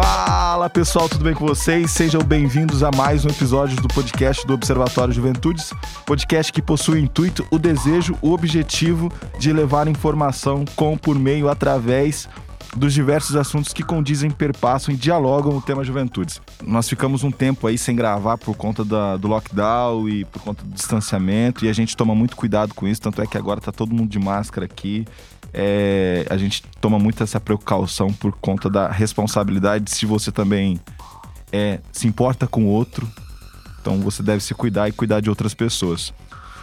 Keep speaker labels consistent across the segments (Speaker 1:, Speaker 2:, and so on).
Speaker 1: Fala pessoal, tudo bem com vocês? Sejam bem-vindos a mais um episódio do podcast do Observatório Juventudes, podcast que possui o intuito, o desejo, o objetivo de levar informação com, por meio, através dos diversos assuntos que condizem, perpassam e dialogam o tema juventudes. Nós ficamos um tempo aí sem gravar por conta da, do lockdown e por conta do distanciamento e a gente toma muito cuidado com isso, tanto é que agora tá todo mundo de máscara aqui. É, a gente toma muito essa precaução por conta da responsabilidade se você também é, se importa com o outro, então você deve se cuidar e cuidar de outras pessoas.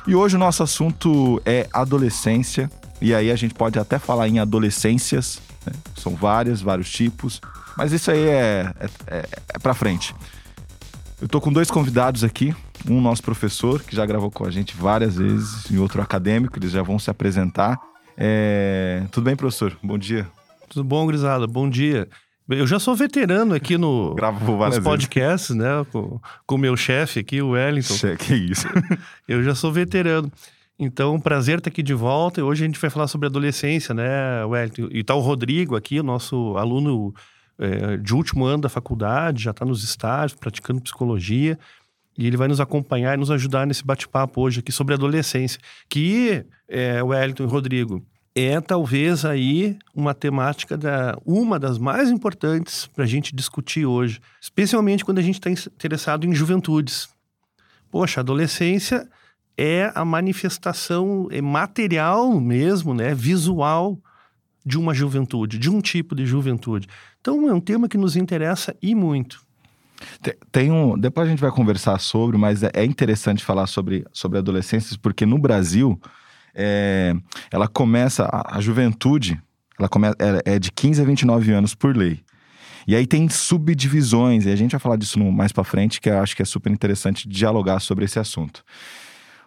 Speaker 1: E hoje o nosso assunto é adolescência, e aí a gente pode até falar em adolescências, né? São várias, vários tipos. Mas isso aí é, é, é, é pra frente. Eu tô com dois convidados aqui. Um nosso professor, que já gravou com a gente várias vezes, e outro acadêmico, eles já vão se apresentar. É... Tudo bem, professor? Bom dia.
Speaker 2: Tudo bom, Grisada? Bom dia. Eu já sou veterano aqui no
Speaker 1: Gravo
Speaker 2: nos podcasts, né? Com o meu chefe aqui, o Wellington.
Speaker 1: Que isso.
Speaker 2: Eu já sou veterano. Então, prazer estar aqui de volta. Hoje a gente vai falar sobre adolescência, né, Wellington? E tá o Rodrigo aqui, o nosso aluno é, de último ano da faculdade, já está nos estágios, praticando psicologia. E ele vai nos acompanhar e nos ajudar nesse bate-papo hoje aqui sobre adolescência. Que, é, Wellington e Rodrigo, é talvez aí uma temática, da, uma das mais importantes para a gente discutir hoje. Especialmente quando a gente está interessado em juventudes. Poxa, adolescência é a manifestação é material mesmo, né, visual de uma juventude, de um tipo de juventude. Então é um tema que nos interessa e muito.
Speaker 1: Tem um, depois a gente vai conversar sobre, mas é, é interessante falar sobre, sobre adolescências porque no Brasil é, ela começa a, a juventude, ela começa é, é de 15 a 29 anos por lei. E aí tem subdivisões, e a gente vai falar disso mais para frente, que eu acho que é super interessante dialogar sobre esse assunto.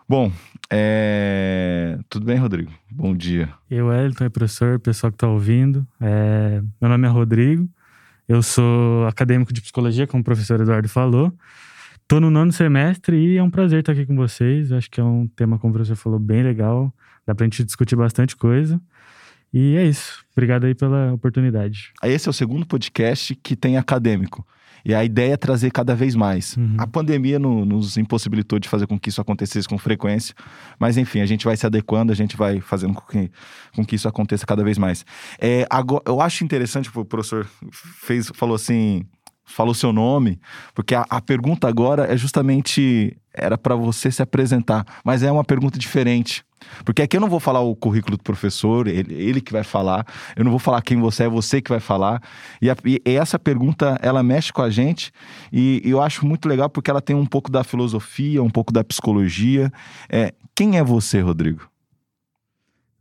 Speaker 1: Bom, é... tudo bem, Rodrigo? Bom dia.
Speaker 3: Eu, Elton, é professor, pessoal que está ouvindo. É... Meu nome é Rodrigo, eu sou acadêmico de psicologia, como o professor Eduardo falou. Estou no nono semestre e é um prazer estar aqui com vocês. Acho que é um tema, como o professor falou, bem legal. Dá para a gente discutir bastante coisa. E é isso. Obrigado aí pela oportunidade.
Speaker 1: Esse é o segundo podcast que tem acadêmico. E a ideia é trazer cada vez mais. Uhum. A pandemia no, nos impossibilitou de fazer com que isso acontecesse com frequência, mas enfim, a gente vai se adequando, a gente vai fazendo com que, com que isso aconteça cada vez mais. É, agora, eu acho interessante, o professor fez, falou assim, falou seu nome, porque a, a pergunta agora é justamente era para você se apresentar, mas é uma pergunta diferente. Porque aqui eu não vou falar o currículo do professor, ele, ele que vai falar, eu não vou falar quem você é, você que vai falar. E, a, e essa pergunta, ela mexe com a gente e, e, eu acho muito legal porque ela tem um pouco da filosofia, um pouco da psicologia. É, quem é você, Rodrigo?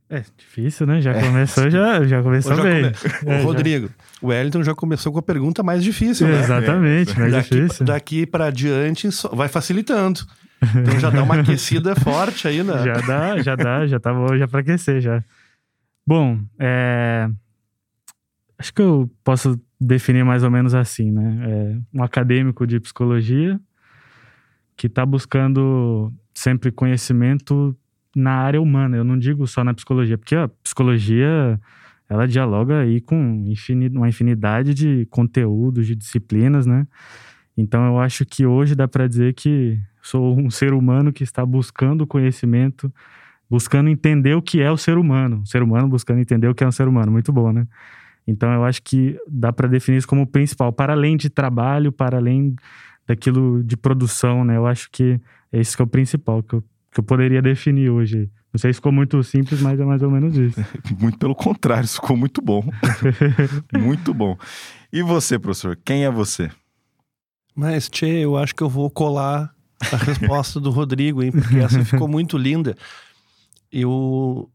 Speaker 3: É difícil, né? Já é. começou, já, já começou já bem.
Speaker 2: Come... É, Rodrigo, já... o Wellington já começou com a pergunta mais difícil, né?
Speaker 3: Exatamente, é. mais
Speaker 2: daqui,
Speaker 3: difícil.
Speaker 2: Daqui para diante vai facilitando. Então já dá uma aquecida forte aí, né?
Speaker 3: Já dá, já dá, já tá bom já para aquecer já. Bom, é... acho que eu posso definir mais ou menos assim, né? É um acadêmico de psicologia que está buscando sempre conhecimento na área humana. Eu não digo só na psicologia, porque a psicologia ela dialoga aí com uma infinidade de conteúdos, de disciplinas, né? Então eu acho que hoje dá para dizer que sou um ser humano que está buscando conhecimento, buscando entender o que é o ser humano. O ser humano buscando entender o que é um ser humano. Muito bom, né? Então eu acho que dá para definir isso como principal, para além de trabalho, para além daquilo de produção, né? Eu acho que é isso que é o principal que eu que eu poderia definir hoje. Não sei se ficou muito simples, mas é mais ou menos isso.
Speaker 1: muito pelo contrário, ficou muito bom. muito bom. E você, professor, quem é você?
Speaker 2: Mas, Tchê, eu acho que eu vou colar a resposta do Rodrigo, hein? Porque essa ficou muito linda. Eu,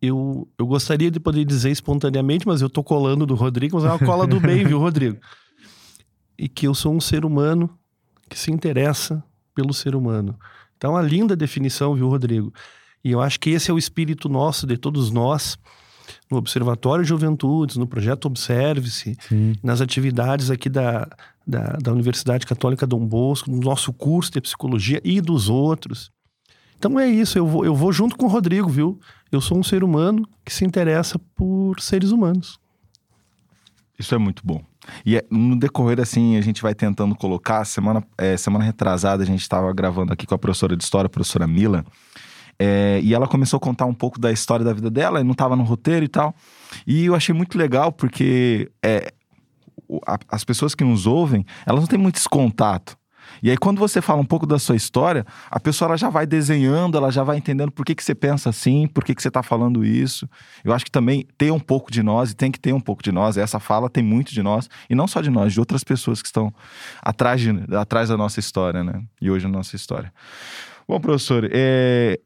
Speaker 2: eu, eu gostaria de poder dizer espontaneamente, mas eu tô colando do Rodrigo, mas é uma cola do bem, viu, Rodrigo? E que eu sou um ser humano que se interessa pelo ser humano. Então, uma linda definição, viu, Rodrigo? E eu acho que esse é o espírito nosso, de todos nós, no Observatório de Juventudes, no projeto Observe-se, nas atividades aqui da, da, da, Universidade Católica Dom Bosco, no nosso curso de psicologia e dos outros. Então é isso, eu vou, eu vou junto com o Rodrigo, viu? Eu sou um ser humano que se interessa por seres humanos.
Speaker 1: Isso é muito bom. E é, no decorrer, assim, a gente vai tentando colocar. Semana, é, semana retrasada, a gente estava gravando aqui com a professora de história, a professora Mila. É, e ela começou a contar um pouco da história da vida dela, e não estava no roteiro e tal. E eu achei muito legal, porque é, as pessoas que nos ouvem, elas não têm muito esse contato. E aí, quando você fala um pouco da sua história, a pessoa ela já vai desenhando, ela já vai entendendo por que, que você pensa assim, por que, que você está falando isso. Eu acho que também tem um pouco de nós e tem que ter um pouco de nós. Essa fala tem muito de nós, e não só de nós, de outras pessoas que estão atrás, de, atrás da nossa história, né? E hoje a nossa história. Bom, professor, é...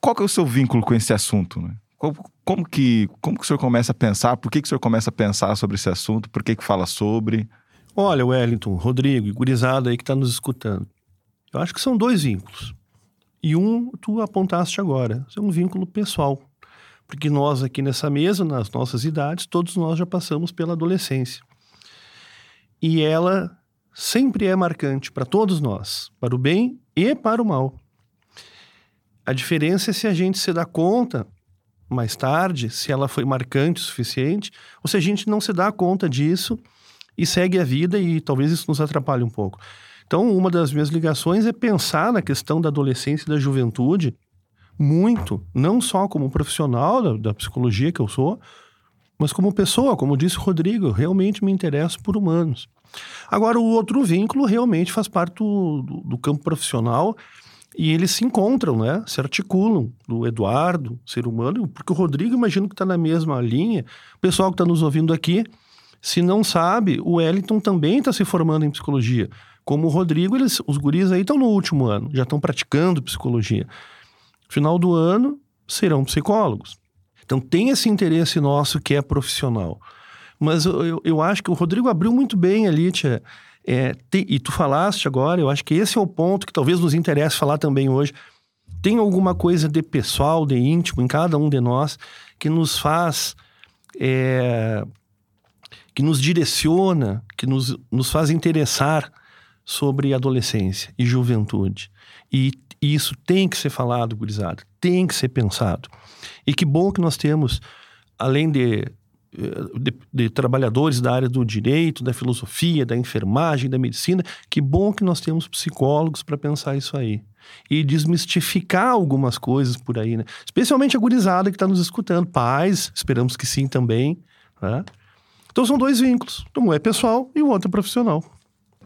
Speaker 1: qual que é o seu vínculo com esse assunto? Né? Como, que, como que o senhor começa a pensar? Por que, que o senhor começa a pensar sobre esse assunto? Por que, que fala sobre?
Speaker 2: Olha, Wellington, Rodrigo e gurizada aí que está nos escutando. Eu acho que são dois vínculos. E um tu apontaste agora, é um vínculo pessoal. Porque nós aqui nessa mesa, nas nossas idades, todos nós já passamos pela adolescência. E ela sempre é marcante para todos nós, para o bem e para o mal. A diferença é se a gente se dá conta mais tarde, se ela foi marcante o suficiente, ou se a gente não se dá conta disso e segue a vida e talvez isso nos atrapalhe um pouco. Então, uma das minhas ligações é pensar na questão da adolescência e da juventude muito, não só como profissional da, da psicologia que eu sou, mas como pessoa, como disse o Rodrigo, realmente me interesso por humanos. Agora, o outro vínculo realmente faz parte do, do, do campo profissional e eles se encontram, né? Se articulam, do Eduardo, ser humano, porque o Rodrigo, imagino que está na mesma linha. O pessoal que está nos ouvindo aqui, se não sabe, o Wellington também está se formando em psicologia. Como o Rodrigo, eles, os guris aí estão no último ano, já estão praticando psicologia. Final do ano, serão psicólogos. Então tem esse interesse nosso que é profissional. Mas eu, eu, acho que o Rodrigo abriu muito bem ali, tia. É, te, e tu falaste agora, eu acho que esse é o ponto que talvez nos interesse falar também hoje. Tem alguma coisa de pessoal, de íntimo em cada um de nós que nos faz é, que nos direciona, que nos, nos faz interessar sobre adolescência e juventude. E, e isso tem que ser falado, gurizada, tem que ser pensado. E que bom que nós temos, além de, de, de, trabalhadores da área do direito, da filosofia, da enfermagem, da medicina, que bom que nós temos psicólogos para pensar isso aí. E desmistificar algumas coisas por aí, né? Especialmente a gurizada que está nos escutando. Pais, esperamos que sim também. Né? Então são dois vínculos. Um é pessoal e o outro é profissional.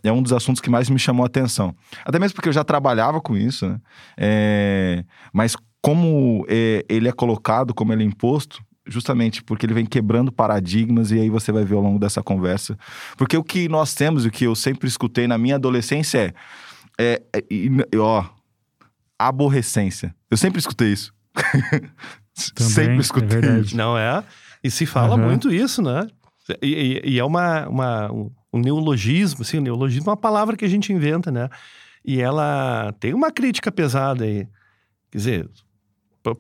Speaker 1: É um dos assuntos que mais me chamou a atenção. Até mesmo porque eu já trabalhava com isso, né? É... Mas como é, ele é colocado, como ele é imposto, justamente porque ele vem quebrando paradigmas e aí você vai ver ao longo dessa conversa. Porque o que nós temos, o que eu sempre escutei na minha adolescência é, é, é ó, aborrecência. Eu sempre escutei isso.
Speaker 3: Também, sempre escutei é isso.
Speaker 2: Não é? E se fala uhum. muito isso, né? E, e, é uma, uma, um neologismo, assim, um neologismo é uma palavra que a gente inventa, né? E ela tem uma crítica pesada aí. Quer dizer,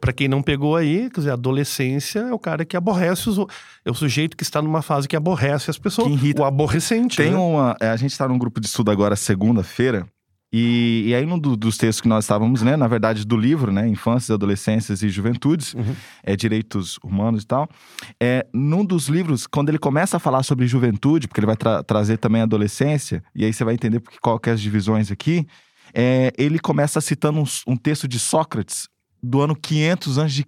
Speaker 2: para quem não pegou aí, quer dizer, adolescência é o cara que aborrece os é o sujeito que está numa fase que aborrece as pessoas, o aborrecente.
Speaker 1: Tem
Speaker 2: né?
Speaker 1: uma, é, a gente está num grupo de estudo agora segunda-feira e, e aí, num do, dos textos que nós estávamos lendo, na verdade, do livro, né? Infâncias, Adolescências e Juventudes, uhum. é, Direitos Humanos e tal. É, num dos livros, quando ele começa a falar sobre juventude, porque ele vai tra trazer também a adolescência, e aí você vai entender porque, qual que é as divisões aqui, é, ele começa citando um, um texto de Sócrates do ano 500 a.C.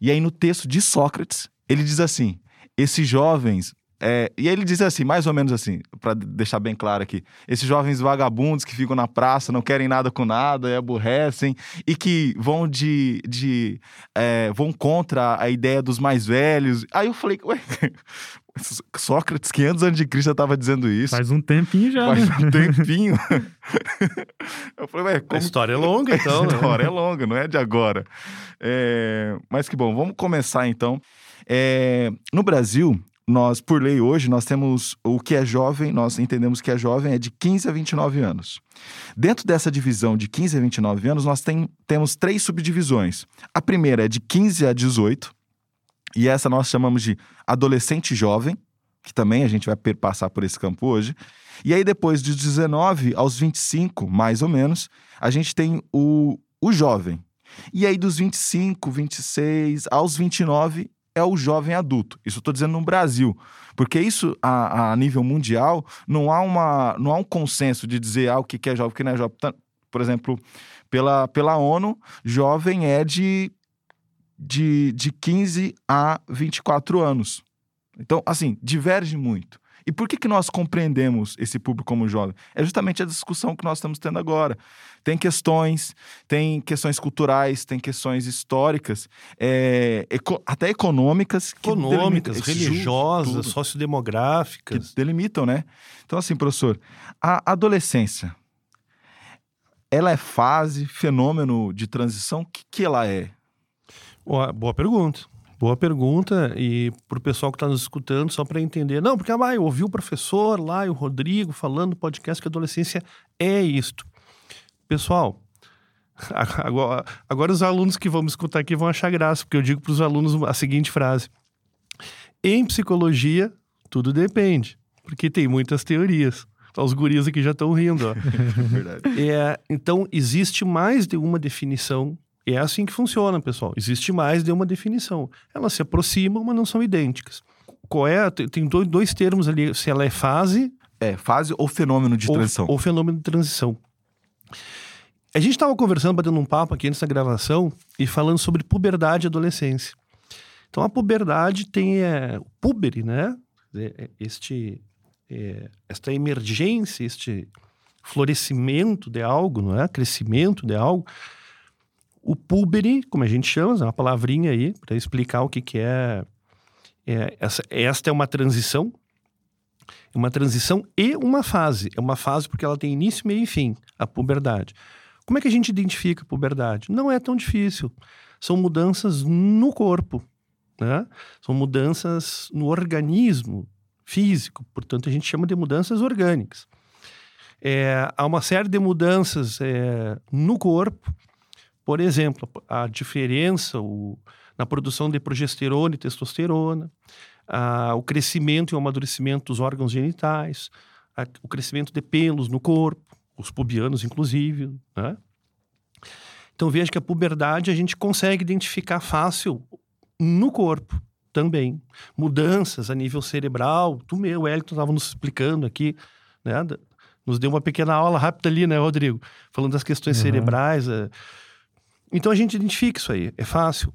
Speaker 1: E aí, no texto de Sócrates, ele diz assim: esses jovens é, e ele diz assim, mais ou menos assim, para deixar bem claro aqui: esses jovens vagabundos que ficam na praça, não querem nada com nada, e aborrecem, e que vão de. de é, vão contra a ideia dos mais velhos. Aí eu falei, ué, Sócrates, 500 anos de Cristo, já estava dizendo isso.
Speaker 3: Faz um tempinho já.
Speaker 1: Faz né? um tempinho.
Speaker 2: eu falei, ué, como... A história é longa, então.
Speaker 1: A né? história né? é longa, não é de agora. É... Mas que bom, vamos começar então. É... No Brasil, nós, por lei hoje, nós temos o que é jovem, nós entendemos que é jovem é de 15 a 29 anos. Dentro dessa divisão de 15 a 29 anos, nós tem, temos três subdivisões. A primeira é de 15 a 18, e essa nós chamamos de adolescente jovem, que também a gente vai passar por esse campo hoje. E aí, depois de 19 aos 25, mais ou menos, a gente tem o, o jovem. E aí, dos 25, 26 aos 29, é o jovem adulto. Isso estou dizendo no Brasil. Porque isso, a, a, nível mundial, não há, uma, não há um consenso de dizer ah, o que é jovem, o que não é jovem. Por exemplo, pela, pela ONU, jovem é de, de, de 15 a 24 anos. Então, assim, diverge muito. E por que, que nós compreendemos esse público como jovem? É justamente a discussão que nós estamos tendo agora. Tem questões, tem questões culturais, tem questões históricas, é, eco, até econômicas.
Speaker 2: Econômicas, religiosas, sociodemográficas.
Speaker 1: Que delimitam, né? Então, assim, professor, a adolescência, ela é fase, fenômeno de transição? O que, que ela é?
Speaker 2: Boa, boa pergunta. Boa pergunta. E para o pessoal que está nos escutando, só para entender. Não, porque ah, eu ouvi o professor lá e o Rodrigo falando no podcast que a adolescência é isto. Pessoal, agora, agora os alunos que vão me escutar aqui vão achar graça, porque eu digo para os alunos a seguinte frase: Em psicologia, tudo depende, porque tem muitas teorias. Os guris aqui já estão rindo. Ó. Verdade. É, então, existe mais de uma definição e é assim que funciona, pessoal. Existe mais de uma definição. Elas se aproximam, mas não são idênticas. Qual é? Tem dois termos ali, se ela é fase.
Speaker 1: É, fase ou fenômeno de
Speaker 2: ou,
Speaker 1: transição.
Speaker 2: Ou fenômeno de transição. A gente estava conversando, batendo um papo aqui antes da gravação e falando sobre puberdade e adolescência. Então, a puberdade tem é, o pubere, né? É, este, é, esta emergência, este florescimento de algo, não é? Crescimento de algo o púbere, como a gente chama, é uma palavrinha aí para explicar o que, que é, é. essa, esta é uma transição, uma transição e uma fase. É uma fase porque ela tem início, meio e fim, a puberdade. Como é que a gente identifica a puberdade? Não é tão difícil. São mudanças no corpo, né? São mudanças no organismo físico, portanto a gente chama de mudanças orgânicas. É, há uma série de mudanças é, no corpo por exemplo, a diferença o, na produção de progesterona e testosterona, a, o crescimento e o amadurecimento dos órgãos genitais, a, o crescimento de pelos no corpo, os pubianos, inclusive. Né? Então veja que a puberdade a gente consegue identificar fácil no corpo também. Mudanças a nível cerebral, tu meu, o Elton estava nos explicando aqui, né? Nos deu uma pequena aula rápida ali, né, Rodrigo? Falando das questões uhum. cerebrais. É, então a gente identifica isso aí. É fácil.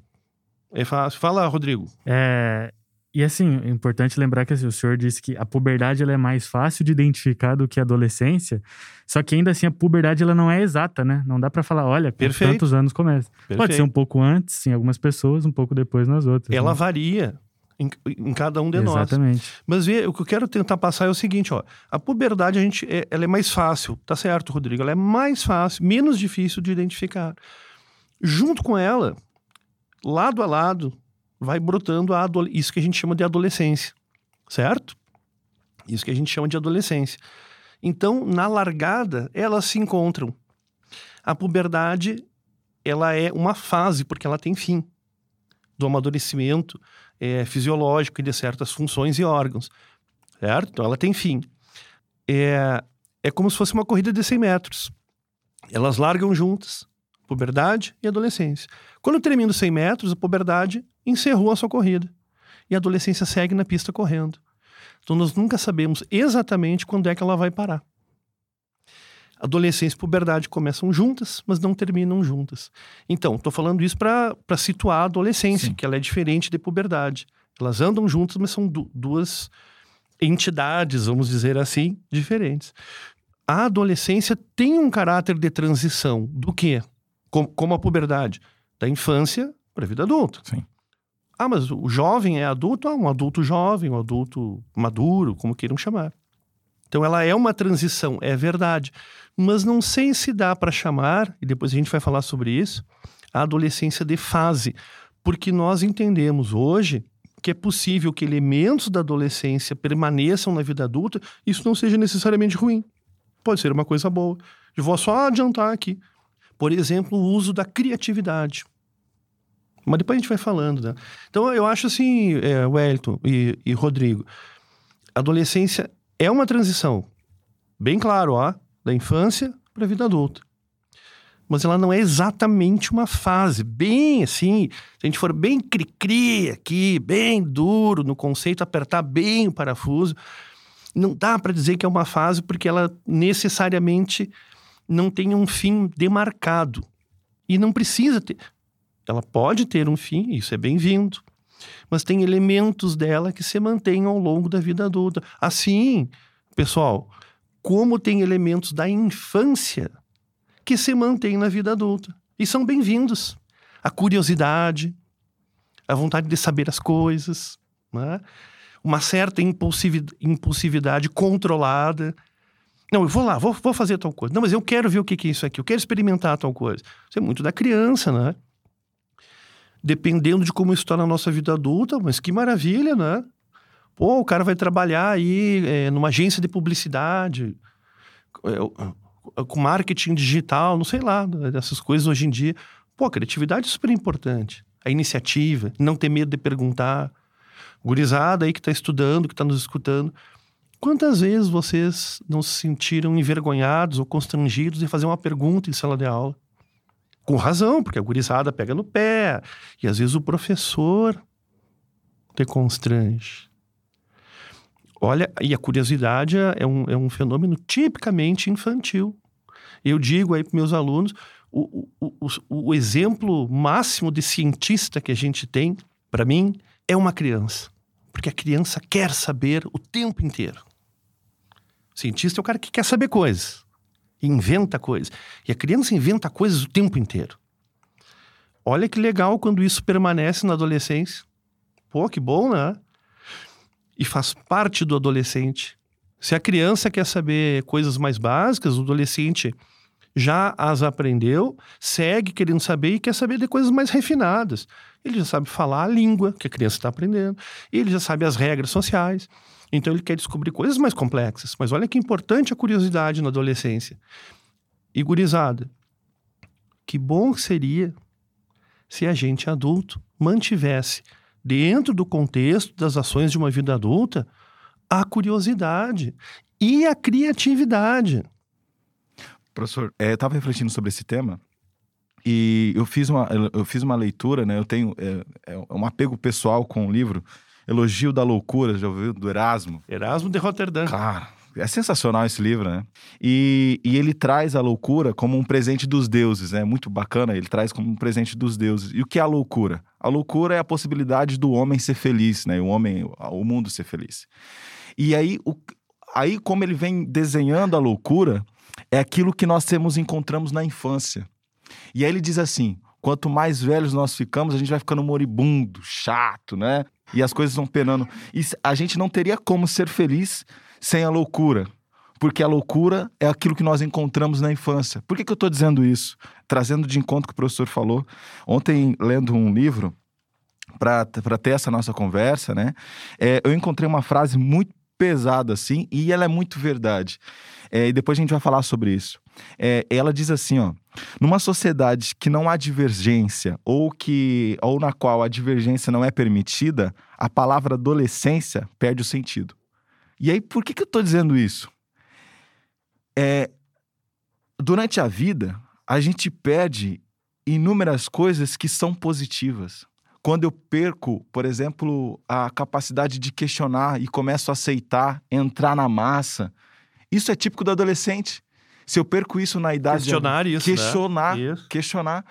Speaker 2: É fácil. Fala, Rodrigo.
Speaker 3: É, e assim, é importante lembrar que assim, o senhor disse que a puberdade ela é mais fácil de identificar do que a adolescência. Só que ainda assim a puberdade ela não é exata, né? Não dá para falar, olha, com Perfeito. tantos anos começa. Perfeito. Pode ser um pouco antes em algumas pessoas, um pouco depois nas outras.
Speaker 2: Ela né? varia em, em, cada um de
Speaker 3: Exatamente.
Speaker 2: nós.
Speaker 3: Exatamente.
Speaker 2: Mas vê, o que eu quero tentar passar é o seguinte, ó. A puberdade a gente é, ela é mais fácil, tá certo, Rodrigo? Ela é mais fácil, menos difícil de identificar. Junto com ela, lado a lado, vai brotando isso que a gente chama de adolescência, certo? Isso que a gente chama de adolescência. Então, na largada, elas se encontram. A puberdade, ela é uma fase, porque ela tem fim do amadurecimento é, fisiológico e de certas funções e órgãos, certo? Então, ela tem fim. É, é como se fosse uma corrida de 100 metros. Elas largam juntas, puberdade e adolescência. Quando termina os 100 metros, a puberdade encerrou a sua corrida. E a adolescência segue na pista correndo. Então nós nunca sabemos exatamente quando é que ela vai parar. Adolescência e puberdade começam juntas, mas não terminam juntas. Então, estou falando isso para situar a adolescência, Sim. que ela é diferente de puberdade. Elas andam juntas, mas são du duas entidades, vamos dizer assim, diferentes. A adolescência tem um caráter de transição. Do quê? Como, como a puberdade, da infância para a vida adulta.
Speaker 1: Sim.
Speaker 2: Ah, mas o jovem é adulto? Ah, um adulto jovem, um adulto maduro, como queiram chamar. Então ela é uma transição, é verdade. Mas não sei se dá para chamar, e depois a gente vai falar sobre isso, a adolescência de fase. Porque nós entendemos hoje que é possível que elementos da adolescência permaneçam na vida adulta, isso não seja necessariamente ruim. Pode ser uma coisa boa. Eu vou só adiantar aqui. Por exemplo, o uso da criatividade. Mas depois a gente vai falando, né? Então eu acho assim, é, Wellington e, e Rodrigo, adolescência é uma transição, bem claro, ó, da infância para a vida adulta. mas ela não é exatamente uma fase. Bem assim, se a gente for bem cri-cri aqui, bem duro no conceito, apertar bem o parafuso, não dá para dizer que é uma fase porque ela necessariamente não tem um fim demarcado. E não precisa ter. Ela pode ter um fim, isso é bem-vindo. Mas tem elementos dela que se mantêm ao longo da vida adulta. Assim, pessoal, como tem elementos da infância que se mantêm na vida adulta. E são bem-vindos. A curiosidade, a vontade de saber as coisas, né? uma certa impulsividade controlada. Não, eu vou lá, vou, vou fazer tal coisa. Não, mas eu quero ver o que, que é isso aqui, eu quero experimentar tal coisa. Isso é muito da criança, né? Dependendo de como isso está na nossa vida adulta, mas que maravilha, né? Pô, o cara vai trabalhar aí é, numa agência de publicidade. É, com marketing digital, não sei lá, dessas coisas hoje em dia. Pô, a criatividade é super importante. A iniciativa, não ter medo de perguntar. Gurizada aí que está estudando, que está nos escutando. Quantas vezes vocês não se sentiram envergonhados ou constrangidos de fazer uma pergunta em sala de aula? Com razão, porque a gurizada pega no pé. E às vezes o professor te constrange. Olha, e a curiosidade é um, é um fenômeno tipicamente infantil. Eu digo aí para meus alunos, o, o, o, o exemplo máximo de cientista que a gente tem, para mim, é uma criança. Porque a criança quer saber o tempo inteiro. Cientista é o cara que quer saber coisas, inventa coisas. E a criança inventa coisas o tempo inteiro. Olha que legal quando isso permanece na adolescência. Pô, que bom, né? e faz parte do adolescente. Se a criança quer saber coisas mais básicas, o adolescente já as aprendeu, segue querendo saber e quer saber de coisas mais refinadas. Ele já sabe falar a língua que a criança está aprendendo, ele já sabe as regras sociais. Então ele quer descobrir coisas mais complexas. Mas olha que importante a curiosidade na adolescência. E gurizada, que bom seria se a gente adulto mantivesse dentro do contexto das ações de uma vida adulta, a curiosidade e a criatividade.
Speaker 1: Professor, é, eu estava refletindo sobre esse tema e eu fiz uma, eu fiz uma leitura, né? Eu tenho é, é um apego pessoal com o livro Elogio da Loucura, já ouviu? Do Erasmo.
Speaker 2: Erasmo de Roterdã.
Speaker 1: Cara, é sensacional esse livro, né? E, e ele traz a loucura como um presente dos deuses, né? Muito bacana, ele traz como um presente dos deuses. E o que é a loucura? A loucura é a possibilidade do homem ser feliz, né? O homem, o mundo ser feliz. E aí, o, aí como ele vem desenhando a loucura, é aquilo que nós temos encontramos na infância. E aí ele diz assim: quanto mais velhos nós ficamos, a gente vai ficando moribundo, chato, né? E as coisas vão penando. E a gente não teria como ser feliz sem a loucura. Porque a loucura é aquilo que nós encontramos na infância. Por que, que eu estou dizendo isso? Trazendo de encontro que o professor falou. Ontem, lendo um livro, para ter essa nossa conversa, né? É, eu encontrei uma frase muito pesada, assim, e ela é muito verdade. É, e depois a gente vai falar sobre isso. É, ela diz assim, ó. Numa sociedade que não há divergência ou que ou na qual a divergência não é permitida, a palavra adolescência perde o sentido. E aí, por que, que eu estou dizendo isso? É, durante a vida, a gente perde inúmeras coisas que são positivas. Quando eu perco, por exemplo, a capacidade de questionar e começo a aceitar, entrar na massa, isso é típico do adolescente. Se eu perco isso na idade.
Speaker 2: Questionar isso.
Speaker 1: Questionar.
Speaker 2: Né? Isso.
Speaker 1: Questionar.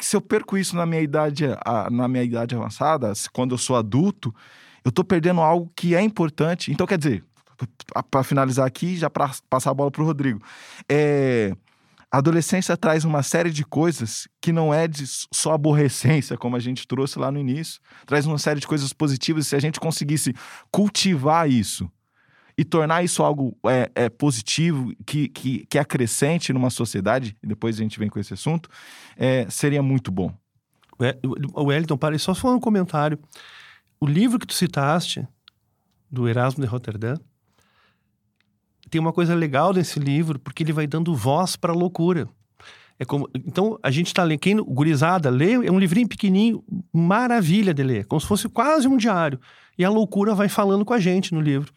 Speaker 1: Se eu perco isso na minha idade, na minha idade avançada, quando eu sou adulto, eu estou perdendo algo que é importante. Então, quer dizer, para finalizar aqui, já para passar a bola para o Rodrigo, é, a adolescência traz uma série de coisas que não é de só aborrecência, como a gente trouxe lá no início. Traz uma série de coisas positivas. Se a gente conseguisse cultivar isso e tornar isso algo é, é positivo, que, que, que acrescente numa sociedade, e depois a gente vem com esse assunto, é, seria muito bom.
Speaker 2: O Wellington, para só falar um comentário o livro que tu citaste, do Erasmo de Roterdã, tem uma coisa legal nesse livro, porque ele vai dando voz para a loucura. É como, então, a gente está lendo, quem gurizada lê, é um livrinho pequenininho, maravilha de ler, como se fosse quase um diário. E a loucura vai falando com a gente no livro.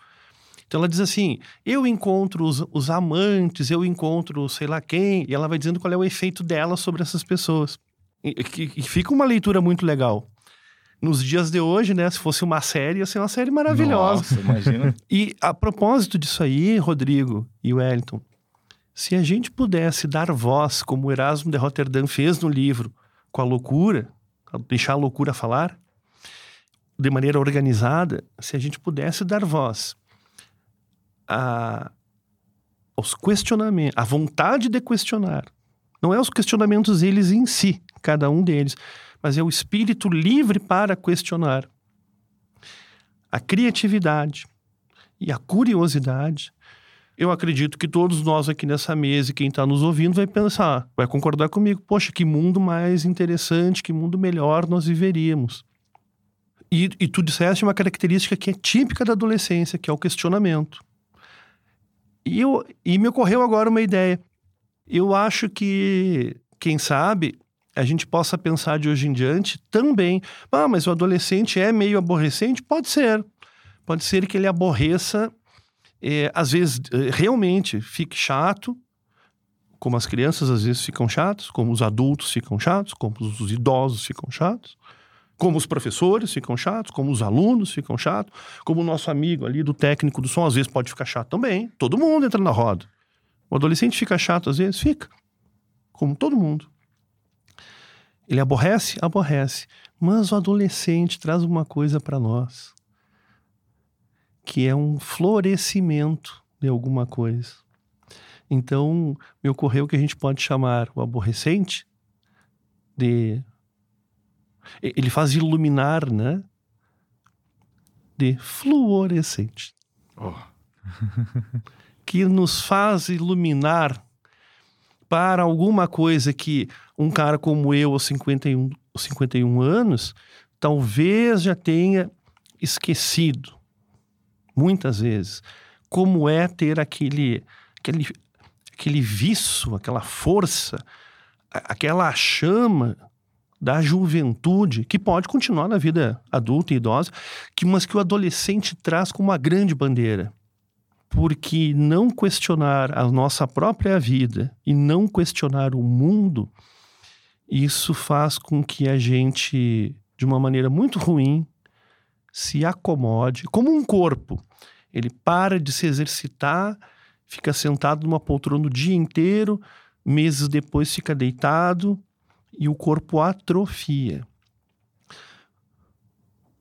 Speaker 2: Então ela diz assim: eu encontro os, os amantes, eu encontro sei lá quem, e ela vai dizendo qual é o efeito dela sobre essas pessoas. E, e, e fica uma leitura muito legal. Nos dias de hoje, né? Se fosse uma série, ia ser uma série maravilhosa.
Speaker 1: Nossa, imagina.
Speaker 2: E a propósito disso aí, Rodrigo e Wellington, se a gente pudesse dar voz, como o Erasmo de Rotterdam fez no livro, com a loucura, deixar a loucura falar, de maneira organizada, se a gente pudesse dar voz a, aos questionamentos, a vontade de questionar, não é os questionamentos eles em si, cada um deles, mas é o espírito livre para questionar. A criatividade e a curiosidade. Eu acredito que todos nós aqui nessa mesa e quem está nos ouvindo vai pensar, vai concordar comigo. Poxa, que mundo mais interessante, que mundo melhor nós viveríamos. E, e tu disseste uma característica que é típica da adolescência, que é o questionamento. E, eu, e me ocorreu agora uma ideia. Eu acho que, quem sabe, a gente possa pensar de hoje em diante também. Ah, mas o adolescente é meio aborrecente? Pode ser. Pode ser que ele aborreça, é, às vezes, é, realmente fique chato, como as crianças às vezes ficam chatos, como os adultos ficam chatos, como os idosos ficam chatos, como os professores ficam chatos, como os alunos ficam chatos, como o nosso amigo ali do técnico do som às vezes pode ficar chato também. Todo mundo entra na roda. O adolescente fica chato às vezes? Fica. Como todo mundo. Ele aborrece? Aborrece. Mas o adolescente traz uma coisa para nós, que é um florescimento de alguma coisa. Então, me ocorreu que a gente pode chamar o aborrecente de. Ele faz iluminar, né? De fluorescente.
Speaker 1: Oh.
Speaker 2: que nos faz iluminar para alguma coisa que um cara como eu, aos 51, 51 anos, talvez já tenha esquecido, muitas vezes, como é ter aquele, aquele, aquele viço, aquela força, aquela chama da juventude que pode continuar na vida adulta e idosa, que, mas que o adolescente traz como uma grande bandeira porque não questionar a nossa própria vida e não questionar o mundo, isso faz com que a gente, de uma maneira muito ruim, se acomode como um corpo. Ele para de se exercitar, fica sentado numa poltrona o dia inteiro, meses depois fica deitado e o corpo atrofia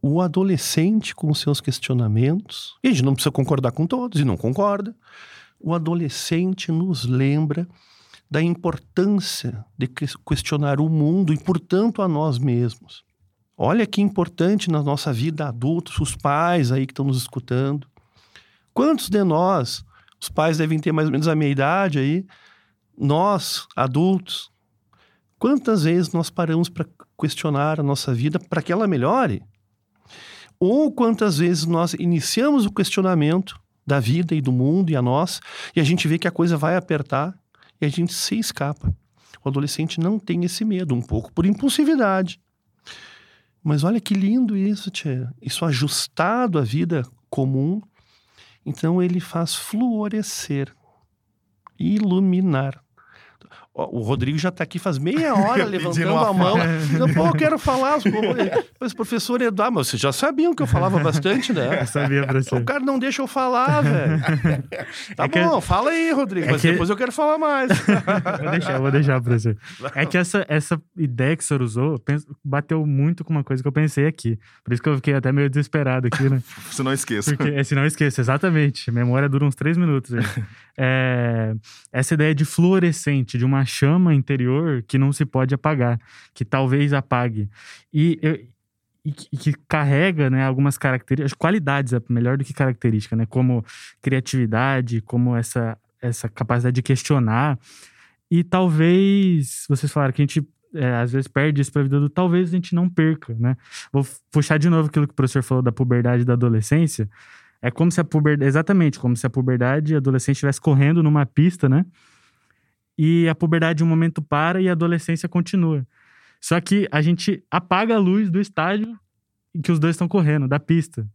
Speaker 2: o adolescente com seus questionamentos, e a gente não precisa concordar com todos, e não concorda, o adolescente nos lembra da importância de questionar o mundo e, portanto, a nós mesmos. Olha que importante na nossa vida adulta, os pais aí que estão nos escutando. Quantos de nós, os pais devem ter mais ou menos a minha idade aí, nós, adultos, quantas vezes nós paramos para questionar a nossa vida para que ela melhore? ou quantas vezes nós iniciamos o questionamento da vida e do mundo e a nós, e a gente vê que a coisa vai apertar e a gente se escapa. O adolescente não tem esse medo, um pouco por impulsividade. Mas olha que lindo isso, tia. Isso ajustado à vida comum. Então ele faz fluorescer, iluminar o Rodrigo já está aqui faz meia hora levantando a mão. Dizendo, Pô, eu quero falar. Mas, professor Eduardo, mas vocês já sabiam que eu falava bastante, né?
Speaker 3: Eu sabia, professor.
Speaker 2: O cara não deixa eu falar, velho. Tá é bom, que... fala aí, Rodrigo, é mas que... depois eu quero falar mais.
Speaker 3: vou deixar, vou deixar, professor. É que essa, essa ideia que o senhor usou bateu muito com uma coisa que eu pensei aqui. Por isso que eu fiquei até meio desesperado aqui, né?
Speaker 1: se não esqueça.
Speaker 3: Porque, é, se não esqueça, exatamente. A memória dura uns três minutos. É, essa ideia de fluorescente, de uma chama interior que não se pode apagar, que talvez apague. E, e, e que carrega né, algumas características, qualidades, é melhor do que característica, né, como criatividade, como essa, essa capacidade de questionar. E talvez, vocês falaram que a gente é, às vezes perde isso para a vida do talvez a gente não perca, né? Vou puxar de novo aquilo que o professor falou da puberdade e da adolescência. É como se a puberdade, exatamente, como se a puberdade e a adolescente estivesse correndo numa pista, né? E a puberdade um momento para e a adolescência continua. Só que a gente apaga a luz do estádio que os dois estão correndo, da pista.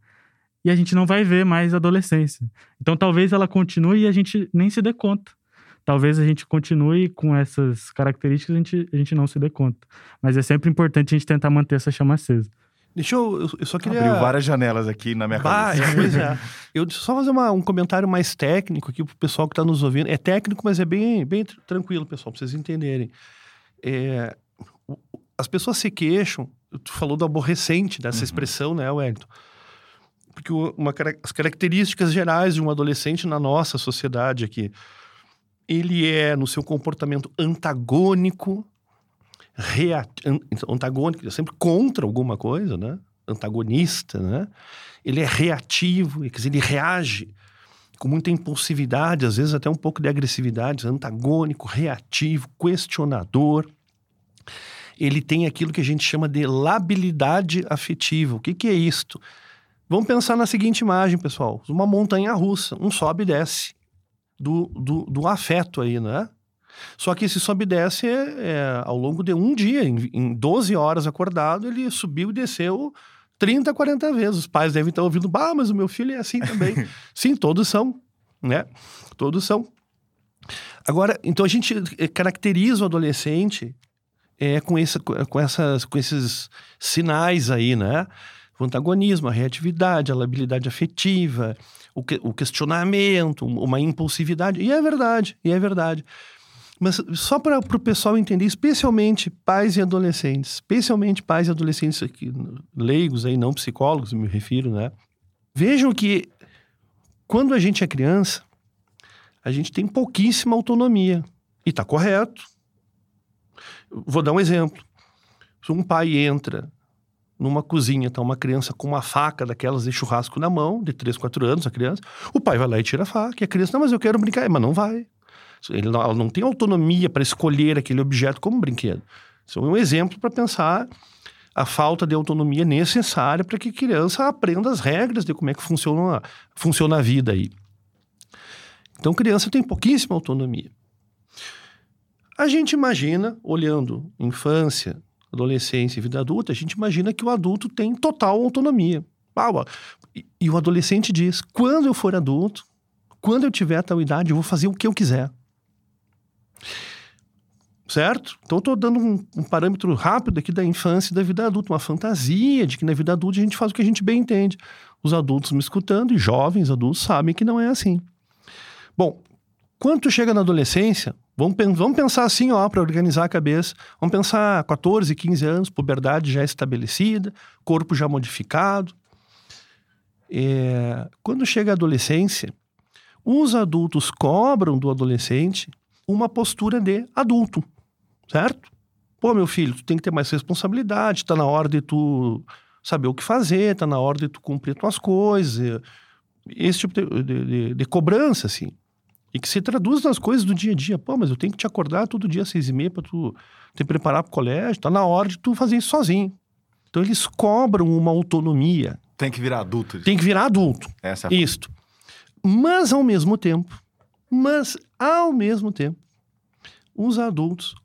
Speaker 3: e a gente não vai ver mais adolescência. Então talvez ela continue e a gente nem se dê conta. Talvez a gente continue com essas características e a gente, a gente não se dê conta. Mas é sempre importante a gente tentar manter essa chama acesa.
Speaker 2: Deixa eu. Eu só queria.
Speaker 1: Abriu várias janelas aqui na minha
Speaker 2: Bah,
Speaker 1: cabeça.
Speaker 2: pois é. Eu só fazer uma- um comentário mais técnico aqui pro pessoal que está nos ouvindo. É técnico, mas é bem, bem tr- tranquilo, pessoal, para vocês entenderem. É, as pessoas se queixam. Tu falou do aborrecente dessa expressão, né, Wellington? Porque uma, as características gerais de um adolescente na nossa sociedade aqui, ele é no seu comportamento antagônico, antagônico, é sempre contra alguma coisa, né? Antagonista, né? Ele é reativo, quer dizer, ele reage com muita impulsividade, às vezes até um pouco de agressividade, antagônico, reativo, questionador. Ele tem aquilo que a gente chama de labilidade afetiva. O que, que é isto? Vamos pensar na seguinte imagem, pessoal: uma montanha russa, um sobe e desce do, do, do afeto aí, né? Só que esse sobe e desce é, é ao longo de um dia, em, em 12 horas acordado, ele subiu e desceu 30, 40 vezes. Os pais devem estar ouvindo, bah, mas o meu filho é assim também. Sim, todos são, né? Todos são. Agora, então a gente eh, caracteriza o adolescente é, com, esse, com, essas, com esses sinais aí, né? O antagonismo, a reatividade, a labilidade afetiva, o, que- o questionamento, uma impulsividade. E é verdade, e é verdade. Mas só para o pessoal entender, especialmente pais e adolescentes, especialmente pais e adolescentes aqui, leigos aí, não psicólogos, me refiro, né? Vejam que quando a gente é criança, a gente tem pouquíssima autonomia. E tá correto. Vou dar um exemplo. Se um pai entra numa cozinha, tá uma criança com uma faca daquelas de churrasco na mão, de 3, 4 anos, a criança, o pai vai lá e tira a faca, e a criança, não, mas eu quero brincar, mas não vai. Ele não, ela não tem autonomia para escolher aquele objeto como brinquedo. Isso é um exemplo para pensar a falta de autonomia necessária para que a criança aprenda as regras de como é que funciona, funciona a vida aí. Então, criança tem pouquíssima autonomia. A gente imagina, olhando infância, adolescência e vida adulta, a gente imagina que o adulto tem total autonomia. Ah, e o adolescente diz: quando eu for adulto, quando eu tiver tal idade, eu vou fazer o que eu quiser. Certo? Então, estou dando um, um parâmetro rápido aqui da infância e da vida adulta, uma fantasia de que na vida adulta a gente faz o que a gente bem entende. Os adultos me escutando e jovens adultos sabem que não é assim. Bom, quando chega na adolescência, vamos, vamos pensar assim, ó, para organizar a cabeça. Vamos pensar 14, 15 anos, puberdade já estabelecida, corpo já modificado. É, quando chega a adolescência, os adultos cobram do adolescente uma postura de adulto, certo? Pô, meu filho, tu tem que ter mais responsabilidade, tá na hora de tu saber o que fazer, tá na hora de tu cumprir tuas coisas. Esse tipo de, de- de- de cobrança, assim. E que se traduz nas coisas do dia a dia. Pô, mas eu tenho que te acordar todo dia às seis e meia pra tu te preparar pro colégio. Tá na hora de tu fazer isso sozinho. Então eles cobram uma autonomia.
Speaker 1: Tem que virar adulto.
Speaker 2: Tem que virar adulto.
Speaker 1: Essa é a
Speaker 2: Isto. Mas ao mesmo tempo, mas ao mesmo tempo, os adultos,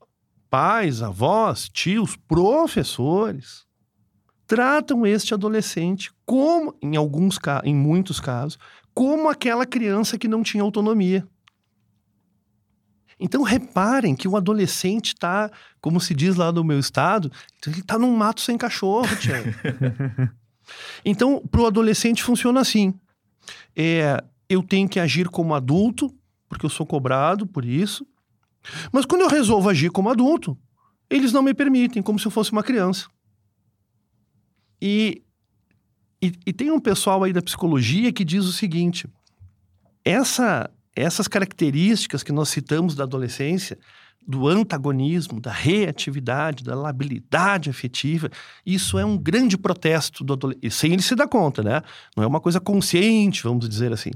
Speaker 2: pais, avós, tios, professores, tratam este adolescente como, em alguns em muitos casos, como aquela criança que não tinha autonomia. Então reparem que o adolescente está, como se diz lá no meu estado, ele está num mato sem cachorro, Tiago. então, para o adolescente funciona assim. É, eu tenho que agir como adulto, porque eu sou cobrado por isso. Mas quando eu resolvo agir como adulto, eles não me permitem, como se eu fosse uma criança. E, e, e tem um pessoal aí da psicologia que diz o seguinte: essa, essas características que nós citamos da adolescência, do antagonismo, da reatividade, da labilidade afetiva, isso é um grande protesto do adolescente, sem ele se dar conta, né? Não é uma coisa consciente, vamos dizer assim.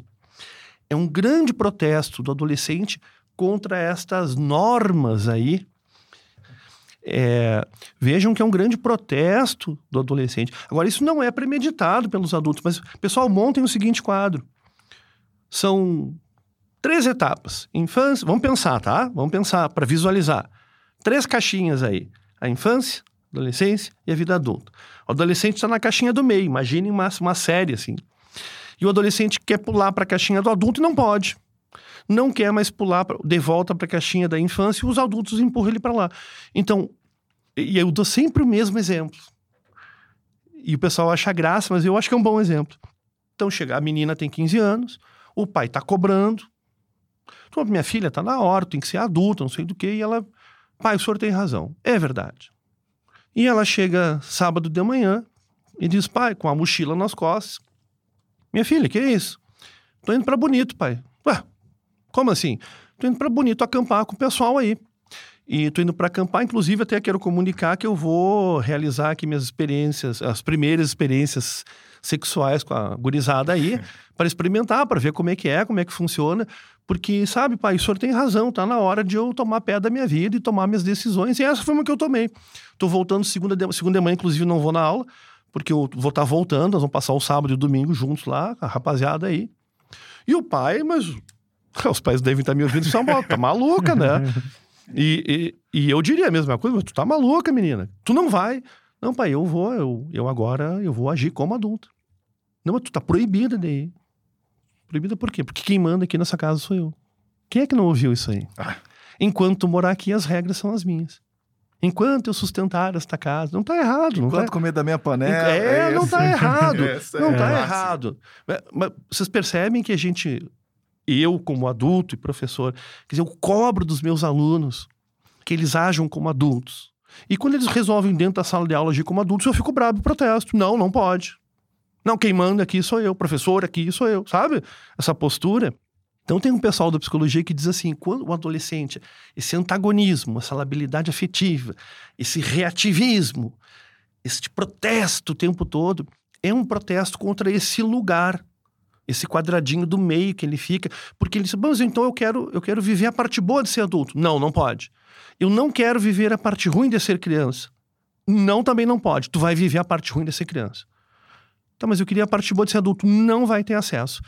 Speaker 2: É um grande protesto do adolescente contra estas normas aí. É, vejam que é um grande protesto do adolescente. Agora, isso não é premeditado pelos adultos, mas, pessoal, montem o seguinte quadro. São três etapas. Infância, vamos pensar, tá? Vamos pensar para visualizar. Três caixinhas aí: a infância, adolescência e a vida adulta. O adolescente está na caixinha do meio. Imaginem uma, uma série assim. E o adolescente quer pular para a caixinha do adulto e não pode. Não quer mais pular pra, de volta para a caixinha da infância e os adultos empurram ele para lá. Então, e eu dou sempre o mesmo exemplo. E o pessoal acha graça, mas eu acho que é um bom exemplo. Então, chega, a menina tem 15 anos, o pai está cobrando. Então, minha filha está na hora, tem que ser adulta, não sei do que. E ela, pai, o senhor tem razão. É verdade. E ela chega sábado de manhã e diz, pai, com a mochila nas costas, minha filha, que é isso? Tô indo para Bonito, pai. Ué, como assim? Tô indo para Bonito acampar com o pessoal aí. E tô indo para acampar, inclusive até quero comunicar que eu vou realizar aqui minhas experiências, as primeiras experiências sexuais com a gurizada aí, para experimentar, para ver como é que é, como é que funciona. Porque, sabe, pai, o senhor tem razão, tá na hora de eu tomar pé da minha vida e tomar minhas decisões. E essa foi uma que eu tomei. Tô voltando segunda de, segunda de manhã, inclusive não vou na aula, porque eu vou estar tá voltando, nós vamos passar o sábado e o domingo juntos lá, a rapaziada aí. E o pai, mas os pais devem estar me ouvindo e são tá maluca, né? E, e, e, eu diria a mesma coisa, mas tu tá maluca, menina. Tu não vai. Não, pai, eu vou, eu, eu agora eu vou agir como adulto. Não, mas tu tá proibida de ir. Proibida por quê? Porque quem manda aqui nessa casa sou eu. Quem é que não ouviu isso aí? Ah. Enquanto tu morar aqui, as regras são as minhas. Enquanto eu sustentar esta casa, não tá errado. Não
Speaker 1: Enquanto
Speaker 2: tá...
Speaker 1: comer da minha panela.
Speaker 2: É, é não tá errado. não é tá errado. Mas vocês percebem que a gente eu, como adulto e professor, quer dizer, eu cobro dos meus alunos que eles ajam como adultos. E quando eles resolvem dentro da sala de aula agir como adultos, eu fico bravo e protesto. Não, não pode. Não, quem manda aqui sou eu, professor aqui sou eu, sabe? Essa postura. Então tem um pessoal da psicologia que diz assim, quando o adolescente, esse antagonismo, essa labilidade afetiva, esse reativismo, esse protesto o tempo todo, é um protesto contra esse lugar esse quadradinho do meio que ele fica, porque ele diz, mas então eu quero, eu quero viver a parte boa de ser adulto. Não, não pode. Eu não quero viver a parte ruim de ser criança. Não, também não pode. Tu vai viver a parte ruim de ser criança. Tá, mas eu queria a parte boa de ser adulto. Não vai ter acesso.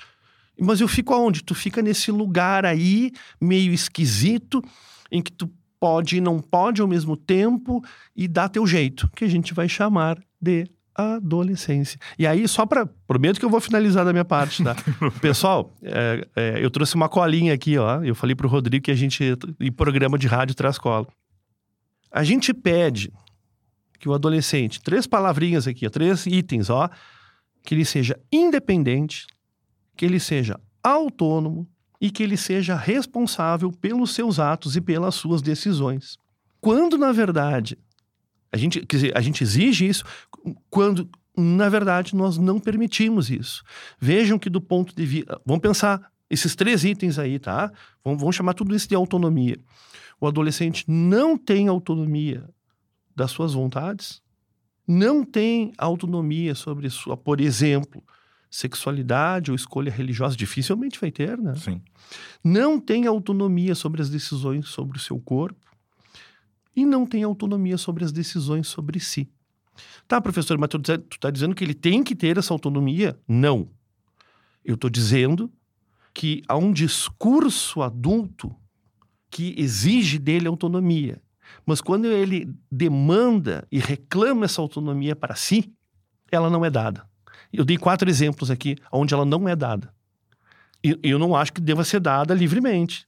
Speaker 2: Mas eu fico aonde? Tu fica nesse lugar aí, meio esquisito, em que tu pode e não pode ao mesmo tempo e dá teu jeito, que a gente vai chamar de adolescência. E aí, só para. Prometo que eu vou finalizar da minha parte, tá? Pessoal, é, é, eu trouxe uma colinha aqui, ó. Eu falei pro Rodrigo que a gente, em programa de rádio, traz cola. A gente pede que o adolescente, três palavrinhas aqui, ó, três itens, ó, que ele seja independente, que ele seja autônomo e que ele seja responsável pelos seus atos e pelas suas decisões. Quando, na verdade, a gente, dizer, a gente exige isso quando, na verdade, nós não permitimos isso. Vejam que do ponto de vista... Vamos pensar esses três itens aí, tá? Vamos, vamos chamar tudo isso de autonomia. O adolescente não tem autonomia das suas vontades, não tem autonomia sobre sua, por exemplo, sexualidade ou escolha religiosa, dificilmente vai ter, né?
Speaker 1: Sim.
Speaker 2: Não tem autonomia sobre as decisões sobre o seu corpo e não tem autonomia sobre as decisões sobre si. Tá, professor, mas tu está dizendo que ele tem que ter essa autonomia? Não. Eu estou dizendo que há um discurso adulto que exige dele autonomia. Mas quando ele demanda e reclama essa autonomia para si, ela não é dada. Eu dei quatro exemplos aqui onde ela não é dada. E eu não acho que deva ser dada livremente.